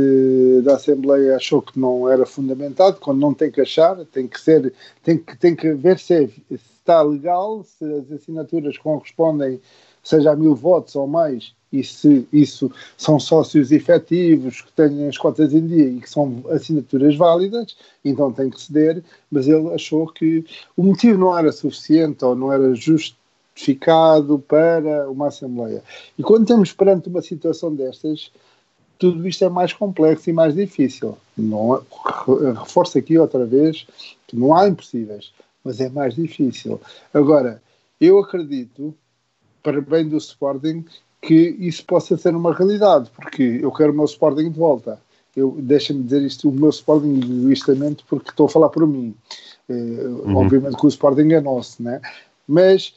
da Assembleia achou que não era fundamentado, quando não tem que achar, tem que ser, tem que, tem que ver se, é, se está legal, se as assinaturas correspondem, seja a mil votos ou mais, e se isso são sócios efetivos que têm as cotas em dia e que são assinaturas válidas, então tem que ceder, mas ele achou que o motivo não era suficiente ou não era justificado para uma Assembleia. E quando estamos perante uma situação destas, tudo isto é mais complexo e mais difícil. Não, reforço aqui outra vez que não há impossíveis, mas é mais difícil. Agora, eu acredito, para bem do Sporting, que isso possa ser uma realidade, porque eu quero o meu Sporting de volta. Eu Deixa-me dizer isto, o meu Sporting egoístamente, porque estou a falar por mim. Eh, uhum. Obviamente que o Sporting é nosso, né? mas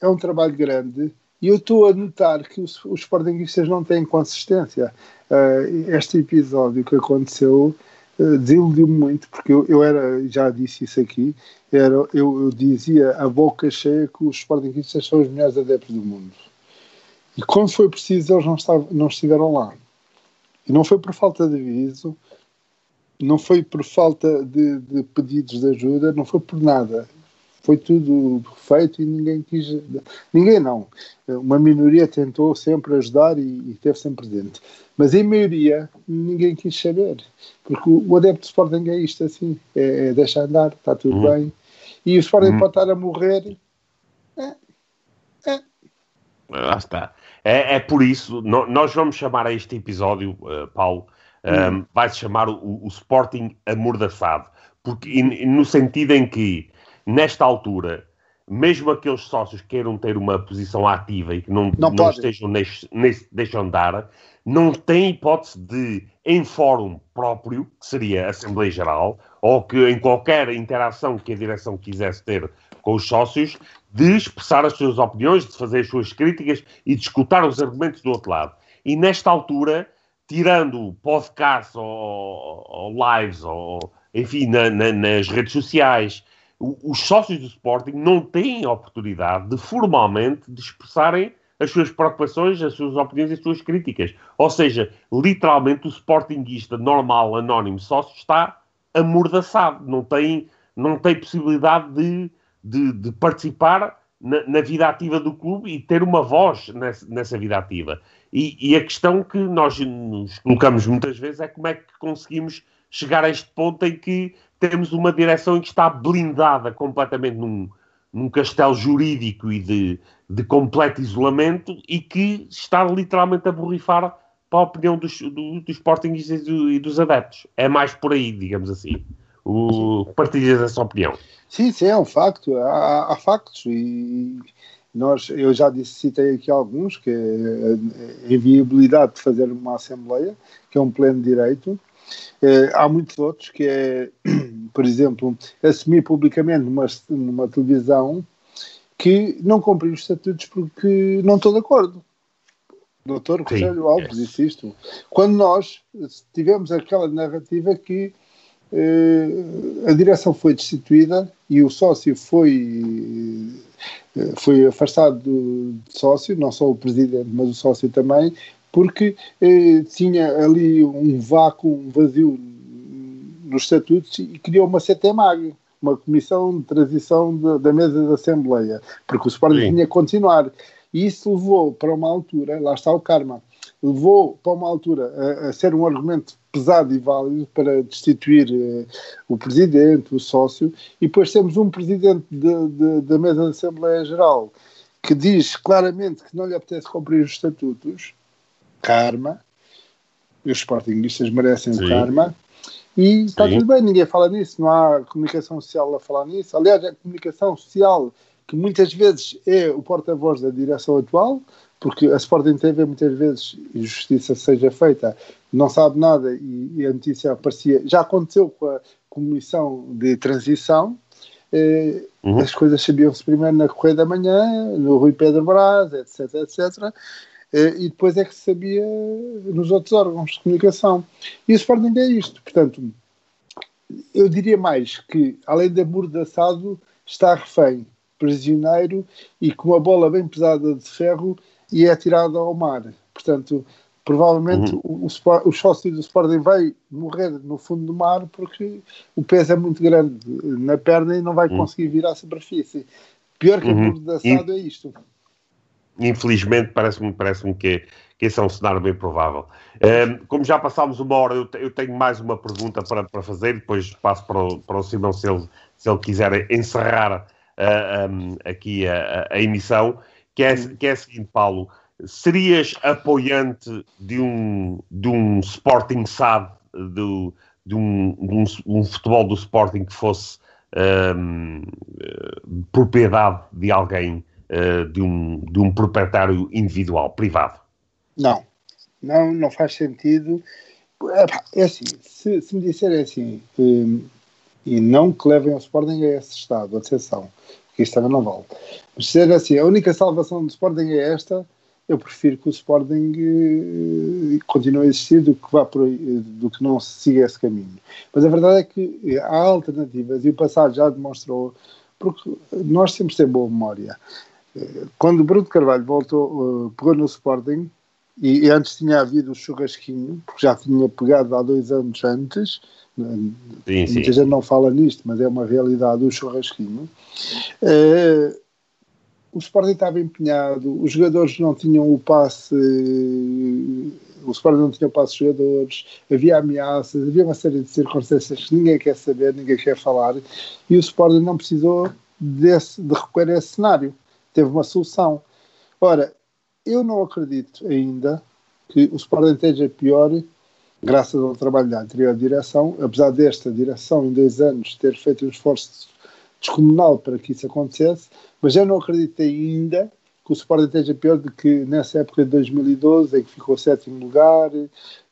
é um trabalho grande e eu estou a notar que os, os Sportingistas não têm consistência. Uh, este episódio que aconteceu uh, desiludiu-me muito, porque eu, eu, era, já disse isso aqui, era, eu, eu dizia a boca cheia que os Sportingistas são os melhores adeptos do mundo e quando foi preciso, eles não, estavam, não estiveram lá. E não foi por falta de aviso, não foi por falta de, de, pedidos de ajuda, não foi por nada. Foi tudo feito e ninguém quis. Ninguém não. Uma minoria tentou sempre ajudar e, e esteve sempre presente. Mas em maioria, ninguém quis saber. Porque o, o adepto de Sporting é isto assim: é, é deixa andar, está tudo uhum. bem. E o Sporting uhum. pode estar a morrer. É, é. Lá está. É, é por isso, no, nós vamos chamar a este episódio, uh, Paulo, um, hum. vai-se chamar o, o, Sporting amordaçado, porque in, no sentido em que, nesta altura, mesmo aqueles sócios que queiram ter uma posição ativa e que não, não, não estejam neste, neste, deixam dar, não têm hipótese de, em fórum próprio, que seria a Assembleia Geral, ou que em qualquer interação que a direção quisesse ter com os sócios, de expressar as suas opiniões, de fazer as suas críticas e de escutar os argumentos do outro lado. E nesta altura, tirando podcasts ou, ou lives, ou, enfim, na, na, nas redes sociais, os sócios do Sporting não têm a oportunidade de formalmente de expressarem as suas preocupações, as suas opiniões e as suas críticas. Ou seja, literalmente o Sportingista normal, anónimo, sócio está amordaçado, não tem, não tem possibilidade de de, de participar na, na, vida ativa do clube e ter uma voz nessa, nessa vida ativa. E, e, a questão que nós nos colocamos muitas vezes é como é que conseguimos chegar a este ponto em que temos uma direção que está blindada completamente num, num castelo jurídico e de, de completo isolamento e que está literalmente a borrifar para a opinião dos, do, dos Sportingistas e dos adeptos. É mais por aí, digamos assim. O, partilhas essa opinião? Sim, sim, é um facto. Há, há factos e nós, eu já disse, citei aqui alguns, que é a inviabilidade de fazer uma Assembleia, que é um pleno direito. É, há muitos outros, que é, por exemplo, assumir publicamente numa, numa televisão que não cumpre os estatutos porque não estou de acordo. Doutor Rogério Alves disse isto. Quando nós tivemos aquela narrativa que eh, a direção foi destituída e o sócio foi, eh, foi afastado de sócio, não só o presidente, mas o sócio também, porque eh, tinha ali um vácuo, um vazio nos estatutos e criou uma CTMAG, uma comissão de transição de, da mesa da Assembleia, porque o Sporting tinha que continuar. E isso levou para uma altura, lá está o karma, levou para uma altura a, a ser um argumento pesado e válido para destituir uh, o presidente, o sócio, e depois temos um presidente de, de, da mesa da Assembleia Geral que diz claramente que não lhe apetece cumprir os estatutos, karma, e os sportingistas merecem Sim. o karma, e está tudo bem, ninguém fala nisso, não há comunicação social a falar nisso. Aliás, a comunicação social, que muitas vezes é o porta-voz da direção atual, porque a Sporting TV muitas vezes, e justiça seja feita, não sabe nada e, e, a notícia aparecia. Já aconteceu com a Comissão de Transição, eh, uhum. as coisas sabiam-se primeiro na Correia da Manhã, no Rui Pedro Brás, etc, etc. Eh, e depois é que se sabia nos outros órgãos de comunicação. E o Sporting é isto. Portanto, eu diria mais que, além de amordaçado, está refém, prisioneiro e com uma bola bem pesada de ferro e é tirado ao mar. Portanto, provavelmente uhum. o, o, sócio do Sporting vai morrer no fundo do mar porque o peso é muito grande na perna e não vai uhum. conseguir vir à superfície. Pior que uhum. a assado é isto. Infelizmente, parece-me parece que, que esse é um cenário bem provável. Um, como já passámos uma hora, eu, eu, tenho mais uma pergunta para, para fazer, depois passo para o, para o Simão se ele, se ele quiser encerrar uh, um, aqui a, a, emissão, que é, que é a seguinte, Paulo serias apoiante de um, de um Sporting SAD, de, de, um, de um, um, futebol do Sporting que fosse um, uh, propriedade de alguém, uh, de, um, de um proprietário individual, privado? Não, não, não faz sentido. É assim, se, se me disserem assim, e não que levem o Sporting a esse estado, atenção, porque isto também não vale. Mas se assim, a única salvação do Sporting é esta, eu prefiro que o Sporting uh, continue a existir do que, vá por do que não siga esse caminho. Mas a verdade é que há alternativas e o passado já demonstrou, porque nós temos de ter boa memória. Eh, quando o Bruno Carvalho voltou, uh, pegou no Sporting, e, antes tinha havido o churrasquinho, porque já tinha pegado há dois anos antes, sim, muita sim. gente não fala nisto, mas é uma realidade o churrasquinho. Uh, o Sporting estava empenhado, os jogadores não tinham o passe, o Sporting não tinha o passe de jogadores, havia ameaças, havia uma série de circunstâncias que ninguém quer saber, ninguém quer falar, e o Sporting não precisou desse, de recorrer a esse cenário. Teve uma solução. Ora, eu não acredito ainda que o Sporting esteja pior graças ao trabalho da anterior direção, apesar desta direção em dois anos ter feito um esforço descomunal para que isso acontecesse, mas eu não acredito ainda que o Sporting esteja pior do que nessa época de 2012, em que ficou sétimo lugar,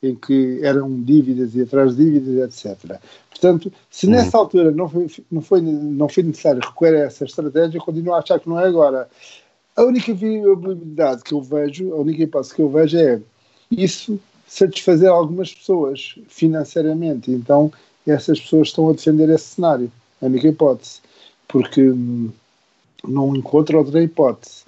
em que eram dívidas e atrás de dívidas, etc. Portanto, se uhum. nessa altura não foi, não, foi, não foi necessário recorrer a essa estratégia, continuo a achar que não é agora. A única viabilidade que eu vejo, a única hipótese que eu vejo é isso satisfazer algumas pessoas financeiramente. Então, essas pessoas estão a defender esse cenário. A única hipótese porque hum, não encontro outra hipótese.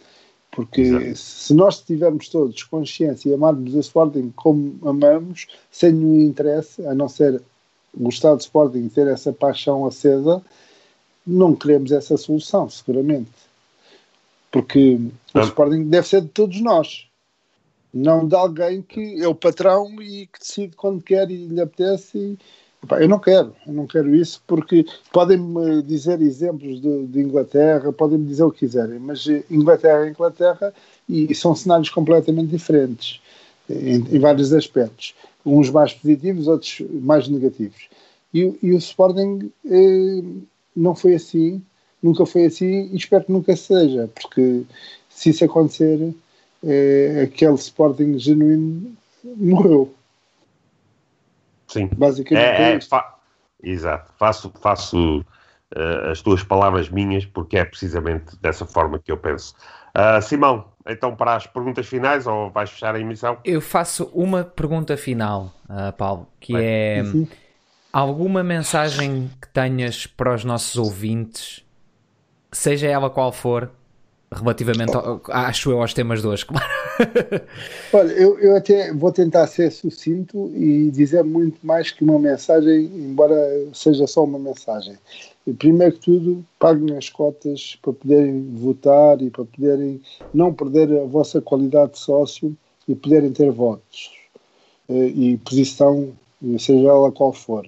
Porque Exato. se nós tivermos todos consciência e amarmos o Sporting como amamos, sem nenhum interesse, a não ser gostar do Sporting e ter essa paixão acesa, não queremos essa solução, seguramente. Porque o Sporting deve ser de todos nós, não de alguém que é o patrão e que decide quando quer e lhe apetece e, eu não quero, eu não quero isso porque podem-me dizer exemplos de, de Inglaterra, podem-me dizer o que quiserem, mas Inglaterra é Inglaterra e são cenários completamente diferentes em, em vários aspectos. Uns mais positivos, outros mais negativos. E, e o Sporting eh, não foi assim, nunca foi assim e espero que nunca seja, porque se isso acontecer, eh, aquele Sporting genuíno morreu. Sim. Basicamente é, é, é fa Exato. Faço, faço uh, as tuas palavras minhas porque é precisamente dessa forma que eu penso. Uh, Simão, então para as perguntas finais ou vais fechar a emissão? Eu faço uma pergunta final, uh, Paulo, que Bem, é uhum. alguma mensagem que tenhas para os nossos ouvintes, seja ela qual for, relativamente, ao, acho eu, aos temas de hoje. Olha, eu, eu até vou tentar ser sucinto e dizer muito mais que uma mensagem, embora seja só uma mensagem. Primeiro que tudo, paguem as cotas para poderem votar e para poderem não perder a vossa qualidade de sócio e poderem ter votos eh, e posição, seja ela qual for.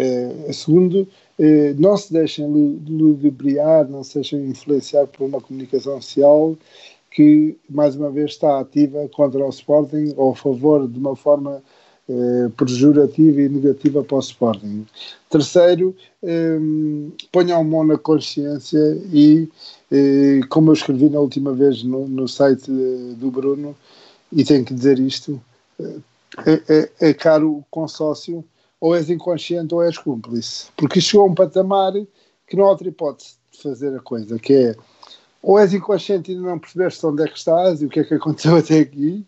Eh, segundo, eh, não se deixem ludibriar, não se deixem influenciar por uma comunicação social que, mais uma vez, está ativa contra o Sporting ou a favor de uma forma eh, pejorativa e negativa para o Sporting. Terceiro, eh, ponham mão na consciência e, eh, como eu escrevi na última vez no, no site do Bruno, e tenho que dizer isto, é, é, é caro o consórcio ou és inconsciente ou és cúmplice. Porque chegou a um patamar que não há outra hipótese de fazer a coisa, que é ou és inconsciente e não percebeste onde é que estás e o que é que aconteceu até aqui,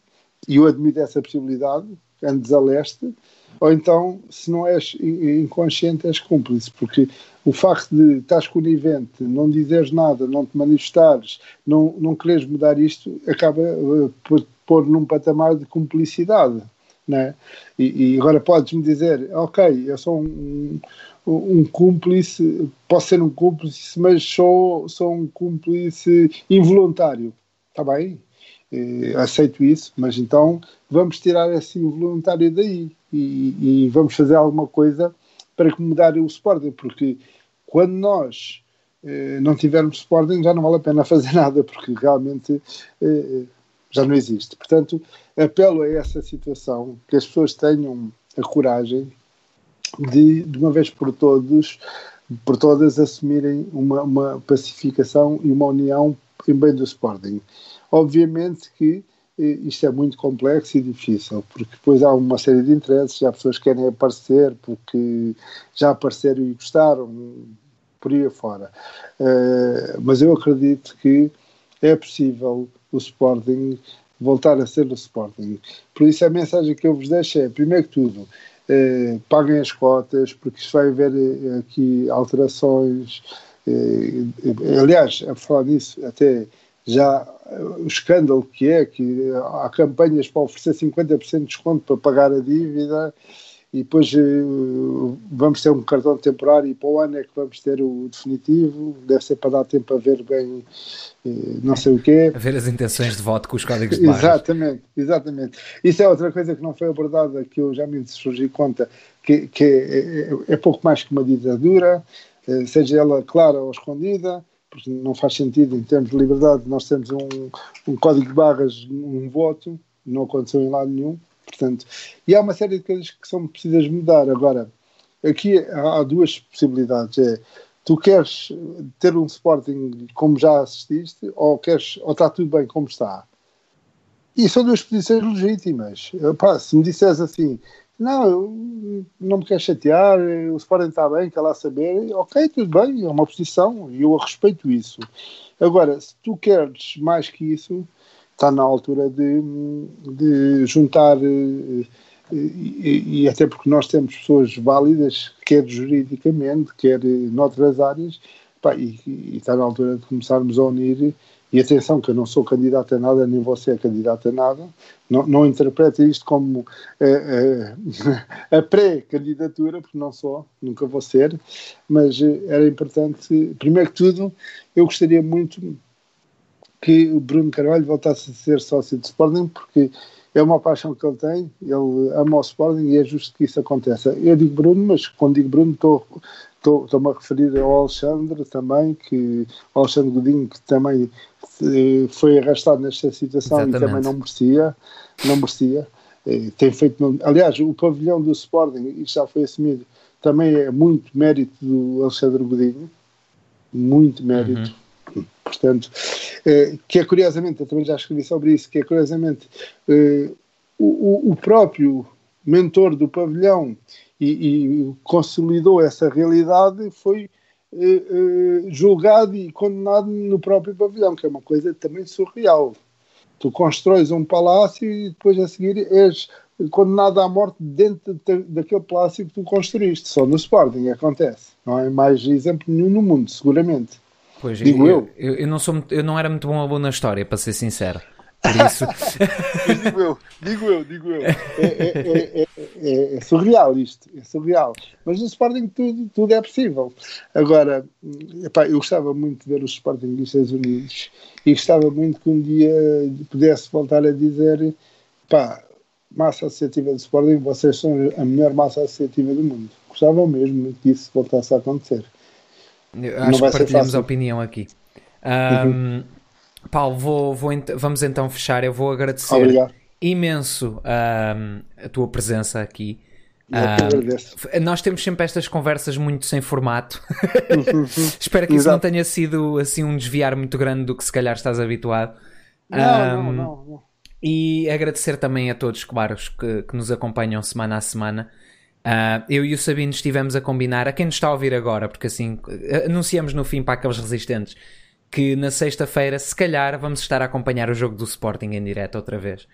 e eu admito essa possibilidade, andes a leste, ou então, se não és inconsciente, és cúmplice, porque o facto de estás conivente, não dizeres nada, não te manifestares, não, não quereres mudar isto, acaba uh, por pôr num patamar de cumplicidade. Né? E, e agora podes-me dizer, ok, eu sou um, um, cúmplice, posso ser um cúmplice, mas sou, sou um cúmplice involuntário. Está bem? Eh, aceito isso, mas então vamos tirar esse involuntário daí e, e, vamos fazer alguma coisa para mudar o Sporting, porque quando nós eh, não tivermos Sporting já não vale a pena fazer nada, porque realmente eh, já não existe. Portanto, apelo a essa situação, que as pessoas tenham a coragem de, de uma vez por todos, por todas, assumirem uma, uma pacificação e uma união em bem do Sporting. Obviamente que eh, isto é muito complexo e difícil, porque depois há uma série de interesses, há pessoas que querem aparecer porque já apareceram e gostaram, por aí afora. Uh, mas eu acredito que é possível o Sporting voltar a ser o Sporting. Por isso a mensagem que eu vos deixo é, primeiro que tudo, eh, paguem as cotas, porque isto vai haver eh, aqui alterações. Eh, aliás, a falar nisso, até já o escândalo que é que há campanhas para oferecer 50% de desconto para pagar a dívida e depois uh, vamos ter um cartão temporário e para o ano é que vamos ter o definitivo, deve ser para dar tempo a ver bem uh, não sei o quê. A ver as intenções de voto com os códigos de barras. Exatamente, exatamente. Isso é outra coisa que não foi abordada, que eu já me surgi conta, que, que é, é, é, pouco mais que uma ditadura, uh, seja ela clara ou escondida, porque não faz sentido em termos de liberdade nós temos um, um código de barras, um voto, não aconteceu em lado nenhum, Portanto, e há uma série de coisas que são precisas mudar. Agora, aqui há duas possibilidades. É, tu queres ter um Sporting como já assististe ou, queres, ou está tudo bem como está? E são duas posições legítimas. Pá, se me disseres assim, não, não me quero chatear, o Sporting está bem, quer lá saber, ok, tudo bem, é uma posição e eu respeito isso. Agora, se tu queres mais que isso, está na altura de, de juntar, eh, e, e, até porque nós temos pessoas válidas, quer juridicamente, quer noutras áreas, pá, e, e, está na altura de começarmos a unir. E atenção, que eu não sou candidato a nada, nem você é candidato a nada. Não, não interprete isto como eh, eh, a pré-candidatura, porque não sou, nunca vou ser. Mas era importante, primeiro que tudo, eu gostaria muito que o Bruno Carvalho voltasse a ser sócio de Sporting, porque é uma paixão que ele tem, ele ama o Sporting e é justo que isso aconteça. Eu digo Bruno, mas quando digo Bruno estou-me a referir ao Alexandre também, que o Alexandre Godinho, que também eh, foi arrastado nesta situação Exatamente. e também não merecia, não merecia. Eh, tem feito, aliás, o pavilhão do Sporting, e já foi assumido, também é muito mérito do Alexandre Godinho, muito mérito. Uhum Portanto, eh, que é curiosamente, eu também já escrevi sobre isso, que é curiosamente eh, o, próprio mentor do pavilhão e, consolidou essa realidade foi eh, julgado e condenado no próprio pavilhão, que é uma coisa também surreal. Tu constróis um palácio e depois a seguir és condenado à morte dentro de, daquele palácio que tu construíste. Só no Sporting acontece. Não é mais exemplo nenhum no mundo, seguramente. Pois, digo eu, eu. Eu, não sou, eu não era muito bom aluno na história, para ser sincero. Por isso. digo eu, digo eu, digo eu. É, é, é, é, surreal isto, é surreal. Mas no Sporting tudo, tudo é possível. Agora, epá, eu gostava muito de ver os Sportingistas unidos e gostava muito que um dia pudesse voltar a dizer: pá, massa associativa do Sporting, vocês são a melhor massa associativa do mundo. Gostava mesmo que isso voltasse a acontecer. Eu acho que partilhamos a opinião aqui. Um, uhum. Paulo, vou, vou, vamos então fechar. Eu vou agradecer Obrigado. imenso um, a tua presença aqui. Um, nós temos sempre estas conversas muito sem formato. Uhum. Espero que isso Exato. não tenha sido assim um desviar muito grande do que se calhar estás habituado. Não, não, não, não, E agradecer também a todos, claro, que, que nos acompanham semana a semana. Uh, eu e o Sabino estivemos a combinar, a quem nos está a ouvir agora, porque assim anunciamos no fim para aqueles resistentes que na sexta-feira, se calhar, vamos estar a acompanhar o jogo do Sporting em direto outra vez.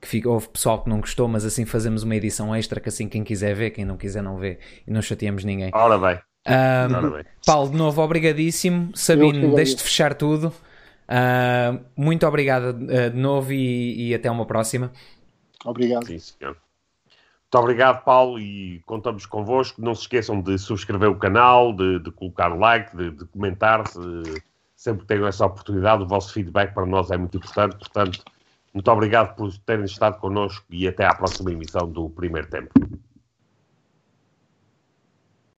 Que fica, houve pessoal que não gostou, mas assim fazemos uma edição extra que assim quem quiser ver, quem não quiser não vê e não chateamos ninguém. Ora bem. Um, Ora bem. Paulo, de novo, obrigadíssimo. Sabino, deixe de fechar tudo. Uh, muito obrigado uh, de novo e, e, até uma próxima. Obrigado. Sim, senhor. Muito obrigado, Paulo, e contamos convosco. Não se esqueçam de subscrever o canal, de, de colocar like, de, de comentar. Se, sempre que tenham essa oportunidade, o vosso feedback para nós é muito importante. Portanto, muito obrigado por terem estado connosco e até à próxima emissão do Primeiro Tempo.